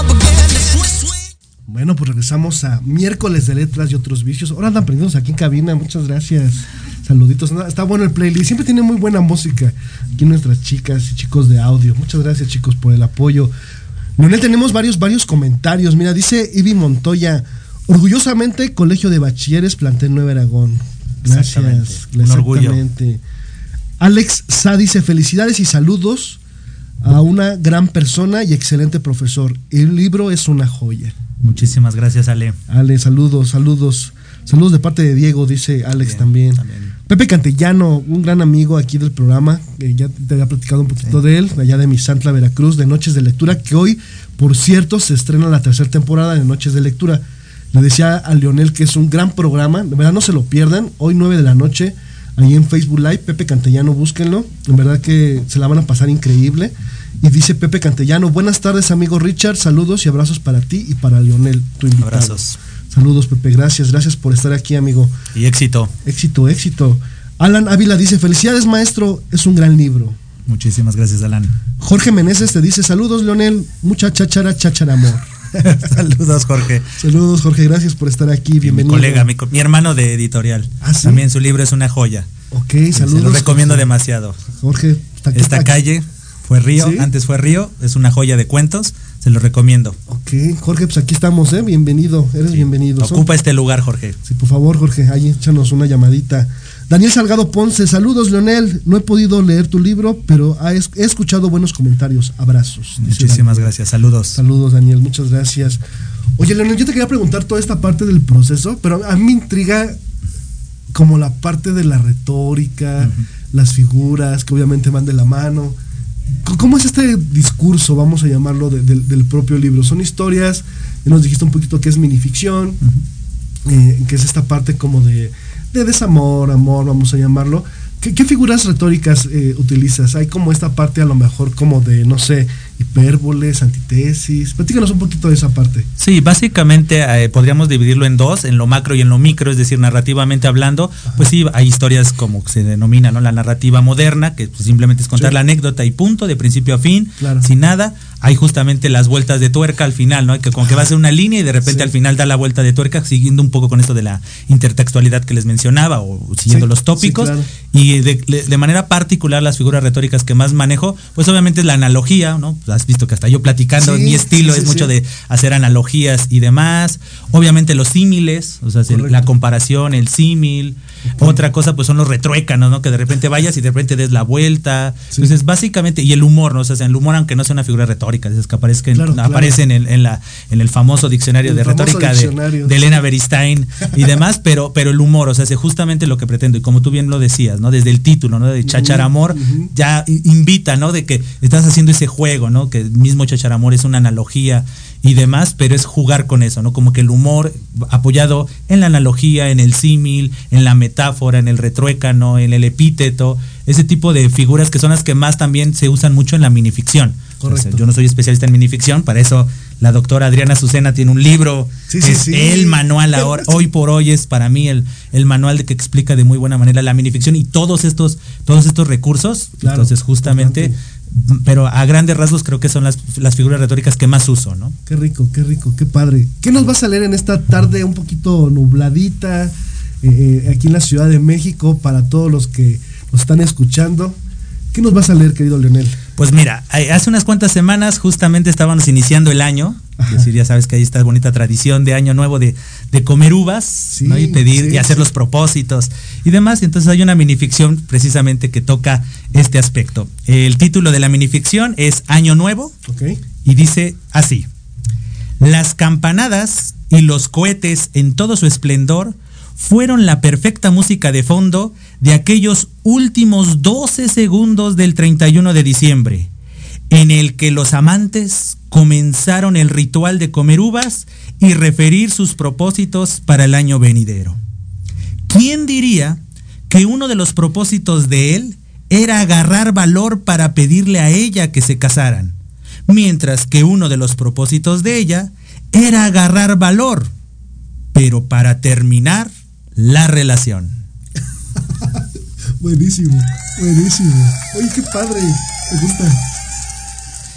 Bueno, pues regresamos a miércoles de letras y otros vicios. Ahora andan prendidos aquí en cabina, muchas gracias. Saluditos. Está bueno el playlist. Siempre tiene muy buena música. Aquí nuestras chicas y chicos de audio. Muchas gracias, chicos, por el apoyo. Leonel, tenemos varios, varios comentarios. Mira, dice Ivy Montoya. Orgullosamente, Colegio de Bachilleres, Plantel Nueva Aragón. Gracias. Un orgullo. Alex Sa dice: Felicidades y saludos a una gran persona y excelente profesor. El libro es una joya. Muchísimas gracias, Ale. Ale, saludos, saludos. Saludos de parte de Diego, dice Alex también. Pepe Cantellano, un gran amigo aquí del programa, que ya te había platicado un poquito de él, allá de Misantla, Veracruz, de Noches de Lectura, que hoy, por cierto, se estrena la tercera temporada de Noches de Lectura. Le decía a Leonel que es un gran programa, de verdad no se lo pierdan, hoy 9 de la noche, ahí en Facebook Live, Pepe Cantellano, búsquenlo, en verdad que se la van a pasar increíble. Y dice Pepe Cantellano, buenas tardes amigo Richard, saludos y abrazos para ti y para Lionel, tu invitado. Abrazos. Saludos Pepe, gracias, gracias por estar aquí amigo. Y éxito. Éxito, éxito. Alan Ávila dice, felicidades maestro, es un gran libro. Muchísimas gracias Alan. Jorge Meneses te dice, saludos Leonel, mucha cháchara, cháchara amor. Saludos Jorge. Saludos Jorge, gracias por estar aquí, bienvenido. Mi colega, mi, hermano de editorial. ¿Ah, sí? También su libro es una joya. Ok, saludos. Se lo recomiendo demasiado. Jorge, Esta calle fue Río, ¿Sí? antes fue Río, es una joya de cuentos, se lo recomiendo. Ok, Jorge, pues aquí estamos, ¿eh? Bienvenido, eres sí. bienvenido. Ocupa este lugar, Jorge. Sí, por favor, Jorge, ahí échanos una llamadita. Daniel Salgado Ponce, saludos, Leonel. No he podido leer tu libro, pero he escuchado buenos comentarios. Abrazos. Muchísimas gracias, saludos. Saludos, Daniel, muchas gracias. Oye, Leonel, yo te quería preguntar toda esta parte del proceso, pero a mí me intriga como la parte de la retórica, uh -huh. las figuras, que obviamente van de la mano. ¿Cómo es este discurso, vamos a llamarlo, de, de, del propio libro? Son historias, nos dijiste un poquito que es minificción, uh -huh. eh, que es esta parte como de, de desamor, amor, vamos a llamarlo. ¿Qué, qué figuras retóricas eh, utilizas? Hay como esta parte a lo mejor como de, no sé, hipérboles, antítesis. Platícanos un poquito de esa parte. Sí, básicamente eh, podríamos dividirlo en dos, en lo macro y en lo micro, es decir, narrativamente hablando, pues sí, hay historias como se denomina, ¿no? La narrativa moderna, que pues, simplemente es contar Sí. la anécdota y punto, de principio a fin, Claro. sin nada. Hay justamente las vueltas de tuerca al final, ¿no? Que como que va a ser una línea y de repente Sí. al final da la vuelta de tuerca, siguiendo un poco con esto de la intertextualidad que les mencionaba o siguiendo Sí, los sí, tópicos. claro. Y de, de manera particular las figuras retóricas que más manejo, pues obviamente es la analogía, ¿no? Pues has visto que hasta yo platicando, mi estilo es mucho de hacer analogías y demás. Obviamente los símiles, o sea, Correcto. la comparación, el símil. Otra cosa, pues son los retruécanos, ¿no? Que de repente vayas y de repente des la vuelta. Entonces, básicamente, y el humor, ¿no? O sea, el humor, aunque no sea una figura retórica, que aparezca en- Claro, claro. aparece en el, en, la, en el famoso diccionario El de famoso retórica de, diccionario. de Elena Beristain y demás, pero, pero el humor, o sea, es justamente lo que pretendo. Y como tú bien lo decías, ¿no? Desde el título, ¿no? De Chacharamor, ujú. ya invita, ¿no? De que estás haciendo ese juego, ¿no? Que el mismo Chacharamor es una analogía y demás, pero es jugar con eso, ¿no? Como que el humor apoyado en la analogía, en el símil, en la metáfora, en el retruécano, en el epíteto, ese tipo de figuras que son las que más también se usan mucho en la minificción. Correcto. O sea, yo no soy especialista en minificción, para eso la doctora Adriana Azucena tiene un libro, Sí, es sí. el manual ahora, hoy por hoy es para mí el, el manual de que explica de muy buena manera la minificción y todos estos, todos estos recursos. Claro, Entonces, justamente, pero a grandes rasgos creo que son las, las figuras retóricas que más uso, ¿no? Qué rico, qué rico, qué padre. ¿Qué nos vas a leer en esta tarde un poquito nubladita eh, eh, aquí en la Ciudad de México para todos los que nos están escuchando? ¿Qué nos vas a leer, querido Leonel? Pues mira, hace unas cuantas semanas justamente estábamos iniciando el año. Es decir, ya sabes que hay esta bonita tradición de año nuevo de, de comer uvas ¿no? y pedir sí, y hacer sí. los propósitos y demás. Entonces hay una minificción precisamente que toca este aspecto. El título de la minificción es Año Nuevo y dice así. Las campanadas y los cohetes en todo su esplendor fueron la perfecta música de fondo de aquellos últimos 12 segundos del 31 de diciembre, en el que los amantes comenzaron el ritual de comer uvas y referir sus propósitos para el año venidero. ¿Quién diría que uno de los propósitos de él era agarrar valor para pedirle a ella que se casaran? mientras que uno de los propósitos de ella era agarrar valor, pero para terminar la relación. Buenísimo, buenísimo. Oye, qué padre, me gusta.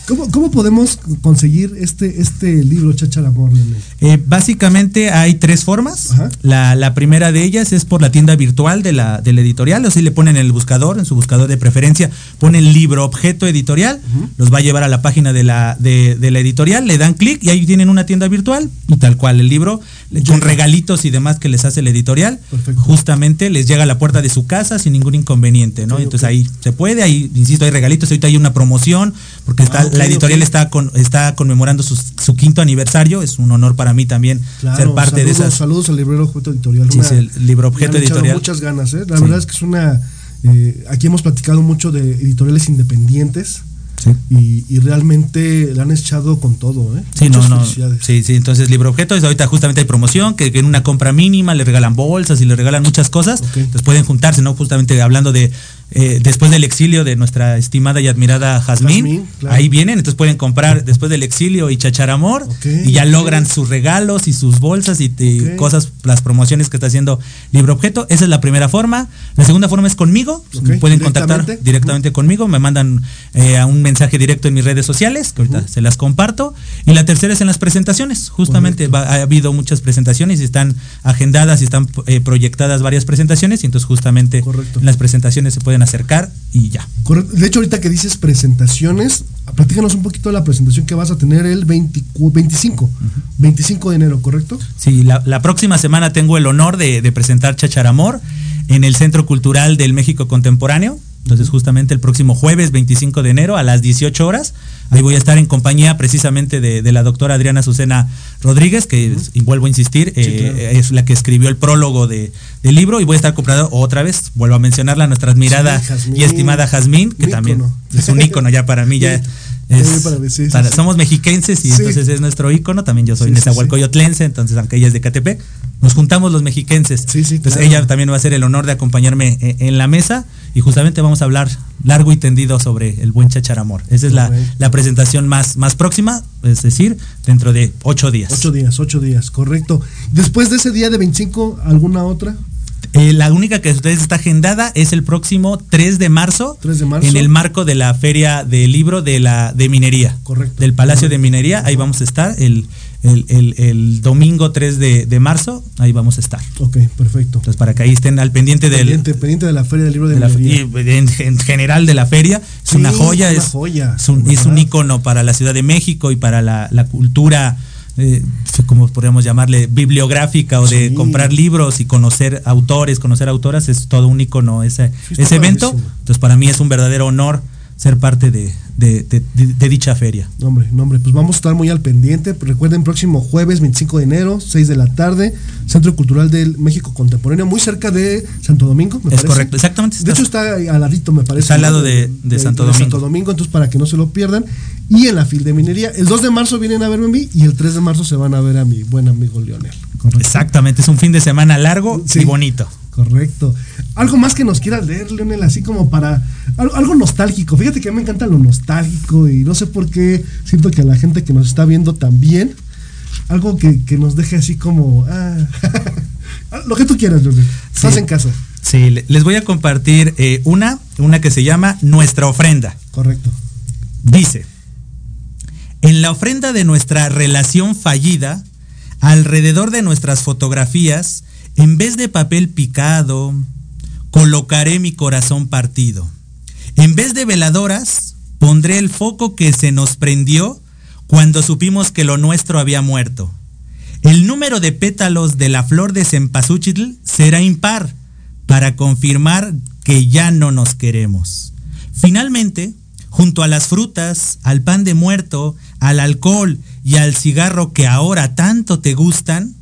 ¿Cómo, cómo podemos conseguir este, este libro, Leonel? Eh, básicamente hay tres formas. La, la primera de ellas es por la tienda virtual de la, de la editorial, o si le ponen en el buscador, en su buscador de preferencia, ponen libro objeto editorial, los va a llevar a la página de la, de, de la editorial, le dan clic y ahí tienen una tienda virtual y tal cual el libro, con regalitos y demás que les hace la editorial, Perfecto. justamente les llega a la puerta de su casa sin ningún inconveniente, ¿no? Entonces ahí se puede, ahí, insisto, hay regalitos, ahorita hay una promoción, porque está, Ah, ok, la editorial está, con, está conmemorando su, su quinto aniversario, es un honor para mí también Claro, ser parte saludos, de esas. Saludos al librero objeto editorial. Sí, Una- sí, el libro objeto editorial. muchas ganas, ¿eh? La Sí. verdad es que es una. eh, aquí hemos platicado mucho de editoriales independientes Sí. y, y realmente le han echado con todo, ¿eh? Sí, Muchas no. Sí, sí, entonces libro objeto, es ahorita justamente hay promoción, que, que en una compra mínima le regalan bolsas y le regalan muchas cosas. Entonces pueden juntarse, ¿no? Justamente hablando de eh, después del exilio de nuestra estimada y admirada Jazmín. Claro. Ahí vienen, entonces pueden comprar después del exilio y chacharamor Ok, y ya logran sus regalos y sus bolsas y, cosas, las promociones que está haciendo libro objeto. Esa es la primera forma. La segunda forma es conmigo. Pueden contactar directamente. conmigo, me mandan eh, a un mensaje directo en mis redes sociales, que ahorita se las comparto. Y la tercera es en las presentaciones. Justamente va- ha habido muchas presentaciones y están agendadas y están eh, proyectadas varias presentaciones. Y entonces justamente Correcto. en las presentaciones se pueden acercar y ya. De hecho, ahorita que dices presentaciones, platícanos un poquito de la presentación que vas a tener el 24 25, 25 de enero, ¿correcto? Sí, la, la próxima semana tengo el honor de, de presentar Chacharamor en el Centro Cultural del México Contemporáneo. Entonces, justamente el próximo jueves 25 de enero a las 18 horas, ahí voy a estar en compañía precisamente de, de la doctora Adriana Azucena Rodríguez, que es- y vuelvo a insistir, eh, claro. es la que escribió el prólogo de, del libro, y voy a estar comprando otra vez, vuelvo a mencionarla, nuestra admirada Sí, Jazmín, y estimada Jazmín, que también es un ícono ya para mí, ya somos mexiquenses y entonces es nuestro ícono. También yo soy sí, nezahualcoyotlense, entonces aunque ella es de Catepec, nos juntamos los mexiquenses. entonces ella también va a hacer el honor de acompañarme eh, en, la mesa y justamente vamos a hablar largo y tendido sobre el buen chacharamor. Esa es la, la, presentación más, más próxima, es decir, dentro de ocho días. Ocho días, ocho días, correcto. Después de ese día de 25, ¿alguna otra? Eh, la única que ustedes está agendada es el próximo 3 de marzo. 3 de marzo. En el marco de la Feria del Libro de la de Minería. Correcto. Del Palacio de Minería. Ahí vamos a estar el, el, domingo 3 de, marzo. Ahí vamos a estar. Ok, perfecto. Entonces, para que ahí estén al pendiente, del. Pendiente de la Feria del Libro de, Minería. en, general de la feria. Es una joya. Es, joya, es, un, es un ícono para la Ciudad de México y para la, la cultura eh, como podríamos llamarle, bibliográfica o de comprar libros y conocer autores, conocer autoras, es todo un icono ese, ese evento. Entonces para mí es un verdadero honor ser parte de, de, dicha feria. Nombre, nombre, pues vamos a estar muy al pendiente. Recuerden, próximo jueves 25 de enero, 6 de la tarde, Centro Cultural del México Contemporáneo, muy cerca de Santo Domingo, me es correcto, exactamente. De hecho, está al ladito, me parece. Está al lado de, Santo Domingo. Santo Domingo, entonces para que no se lo pierdan. Y en la fil de minería, el 2 de marzo vienen a verme a mí y el 3 de marzo se van a ver a mi buen amigo Leonel. Exactamente, es un fin de semana largo y bonito. Correcto. Algo más que nos quieras leer, Leonel, así como para algo, nostálgico. Fíjate que a mí me encanta lo nostálgico y no sé por qué siento que a la gente que nos está viendo también, algo que, nos deje así como, ah, lo que tú quieras, Leonel. Estás en casa. Sí, les voy a compartir eh, una, una que se llama Nuestra ofrenda. Correcto. Dice, en la ofrenda de nuestra relación fallida, alrededor de nuestras fotografías, en vez de papel picado, colocaré mi corazón partido. En vez de veladoras, pondré el foco que se nos prendió cuando supimos que lo nuestro había muerto. El número de pétalos de la flor de cempasúchil será impar para confirmar que ya no nos queremos. Finalmente, junto a las frutas, al pan de muerto, al alcohol y al cigarro que ahora tanto te gustan,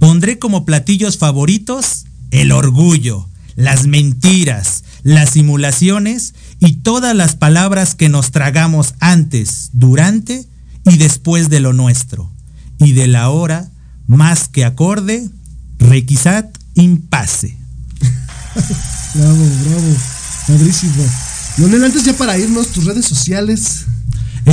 Pondré como platillos favoritos el orgullo, las mentiras, las simulaciones y todas las palabras que nos tragamos antes, durante y después de lo nuestro. Y de la hora, más que acorde, requisat impase. bravo, bravo, padrísimo. Leonel, antes ya para irnos, tus redes sociales.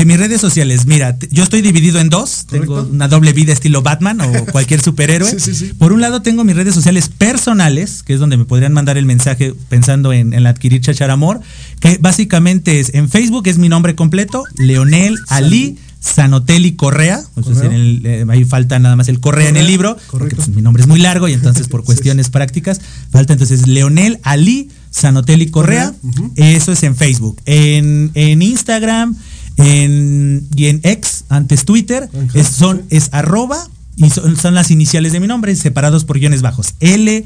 Mis redes sociales, mira, yo estoy dividido en dos. Tengo una doble vida estilo Batman o cualquier superhéroe. Por un lado tengo mis redes sociales personales, que es donde me podrían mandar el mensaje pensando en, adquirir Chacharamor, que básicamente es en Facebook es mi nombre completo, Leonel Ali. Sanotelli Correa, eh, ahí falta nada más el Correa, en el libro, porque pues, mi nombre es muy largo y entonces por cuestiones prácticas falta entonces Leonel Ali Sanotelli Correa, eso es en Facebook. En, en Instagram, en, y en X, antes Twitter, es, son, es arroba y son, las iniciales de mi nombre, separados por guiones bajos. L-A-Z-C.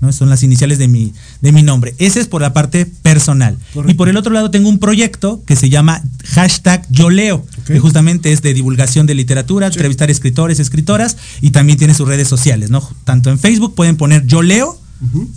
¿no? Son las iniciales de mi, de mi nombre. Ese es por la parte personal. Y por el otro lado tengo un proyecto que se llama hashtag Yo Leo, que justamente es de divulgación de literatura, entrevistar escritores, escritoras, y también tiene sus redes sociales, ¿no? Tanto en Facebook pueden poner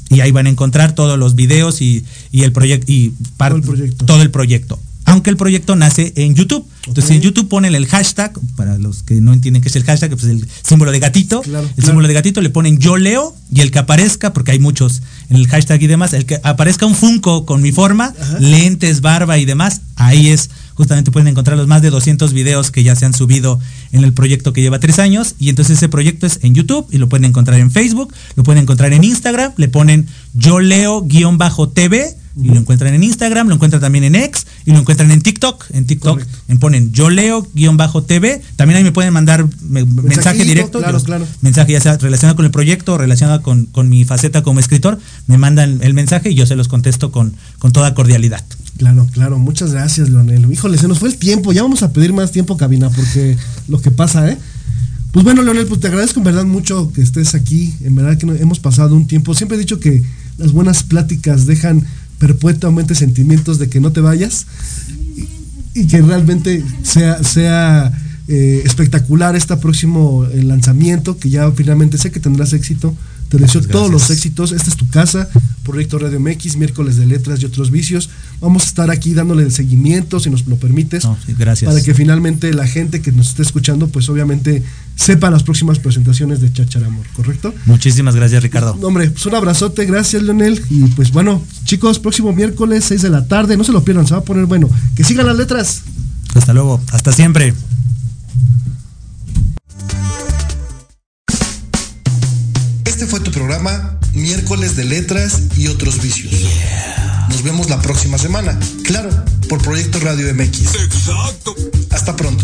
Y ahí van a encontrar todos los videos y, el proyecto y todo el proyecto. todo el proyecto. Aunque el proyecto nace en YouTube. Entonces en YouTube ponen el hashtag, para los que no entienden qué es el hashtag, pues el símbolo de gatito. el símbolo de gatito le ponen yo leo y el que aparezca, porque hay muchos en el hashtag y demás, el que aparezca un Funko con mi forma, lentes, barba y demás, ahí es justamente pueden encontrar los más de 200 videos que ya se han subido en el proyecto que lleva tres años. Y entonces ese proyecto es en YouTube y lo pueden encontrar en Facebook, lo pueden encontrar en Instagram, le ponen yo leo-tv y lo encuentran en Instagram, lo encuentran también en X y lo encuentran en TikTok. En TikTok ponen yo leo-tv. También ahí me pueden mandar mensaje directo. Claro, claro. Mensaje ya sea relacionado con el proyecto, relacionado con, con, mi faceta como escritor. Me mandan el mensaje y yo se los contesto con, con toda cordialidad. Claro, claro. Muchas gracias, Leonel. Híjole, se nos fue el tiempo. Ya vamos a pedir más tiempo, cabina, porque lo que pasa, ¿eh? Pues bueno, Leonel, pues te agradezco en verdad mucho que estés aquí. En verdad que hemos pasado un tiempo. Siempre he dicho que las buenas pláticas dejan perpetuamente sentimientos de que no te vayas y, que realmente sea, sea eh, espectacular este próximo eh, lanzamiento, que ya finalmente sé que tendrás éxito. Te deseo todos los éxitos. Esta es tu casa. Proyecto Radio MX, miércoles de letras y otros vicios. Vamos a estar aquí dándole el seguimiento, si nos lo permites. gracias. Para que finalmente la gente que nos esté escuchando, pues obviamente sepa las próximas presentaciones de Chacharamor, ¿correcto? Muchísimas gracias, Ricardo. hombre, pues un abrazote, gracias, Leonel. Y pues bueno, chicos, próximo miércoles, 6 de la tarde, no se lo pierdan, se va a poner bueno. Que sigan las letras. Hasta luego, hasta siempre. Este fue tu programa Miércoles de Letras y otros vicios. Nos vemos la próxima semana, claro, por Proyecto Radio MX. Exacto. Hasta pronto.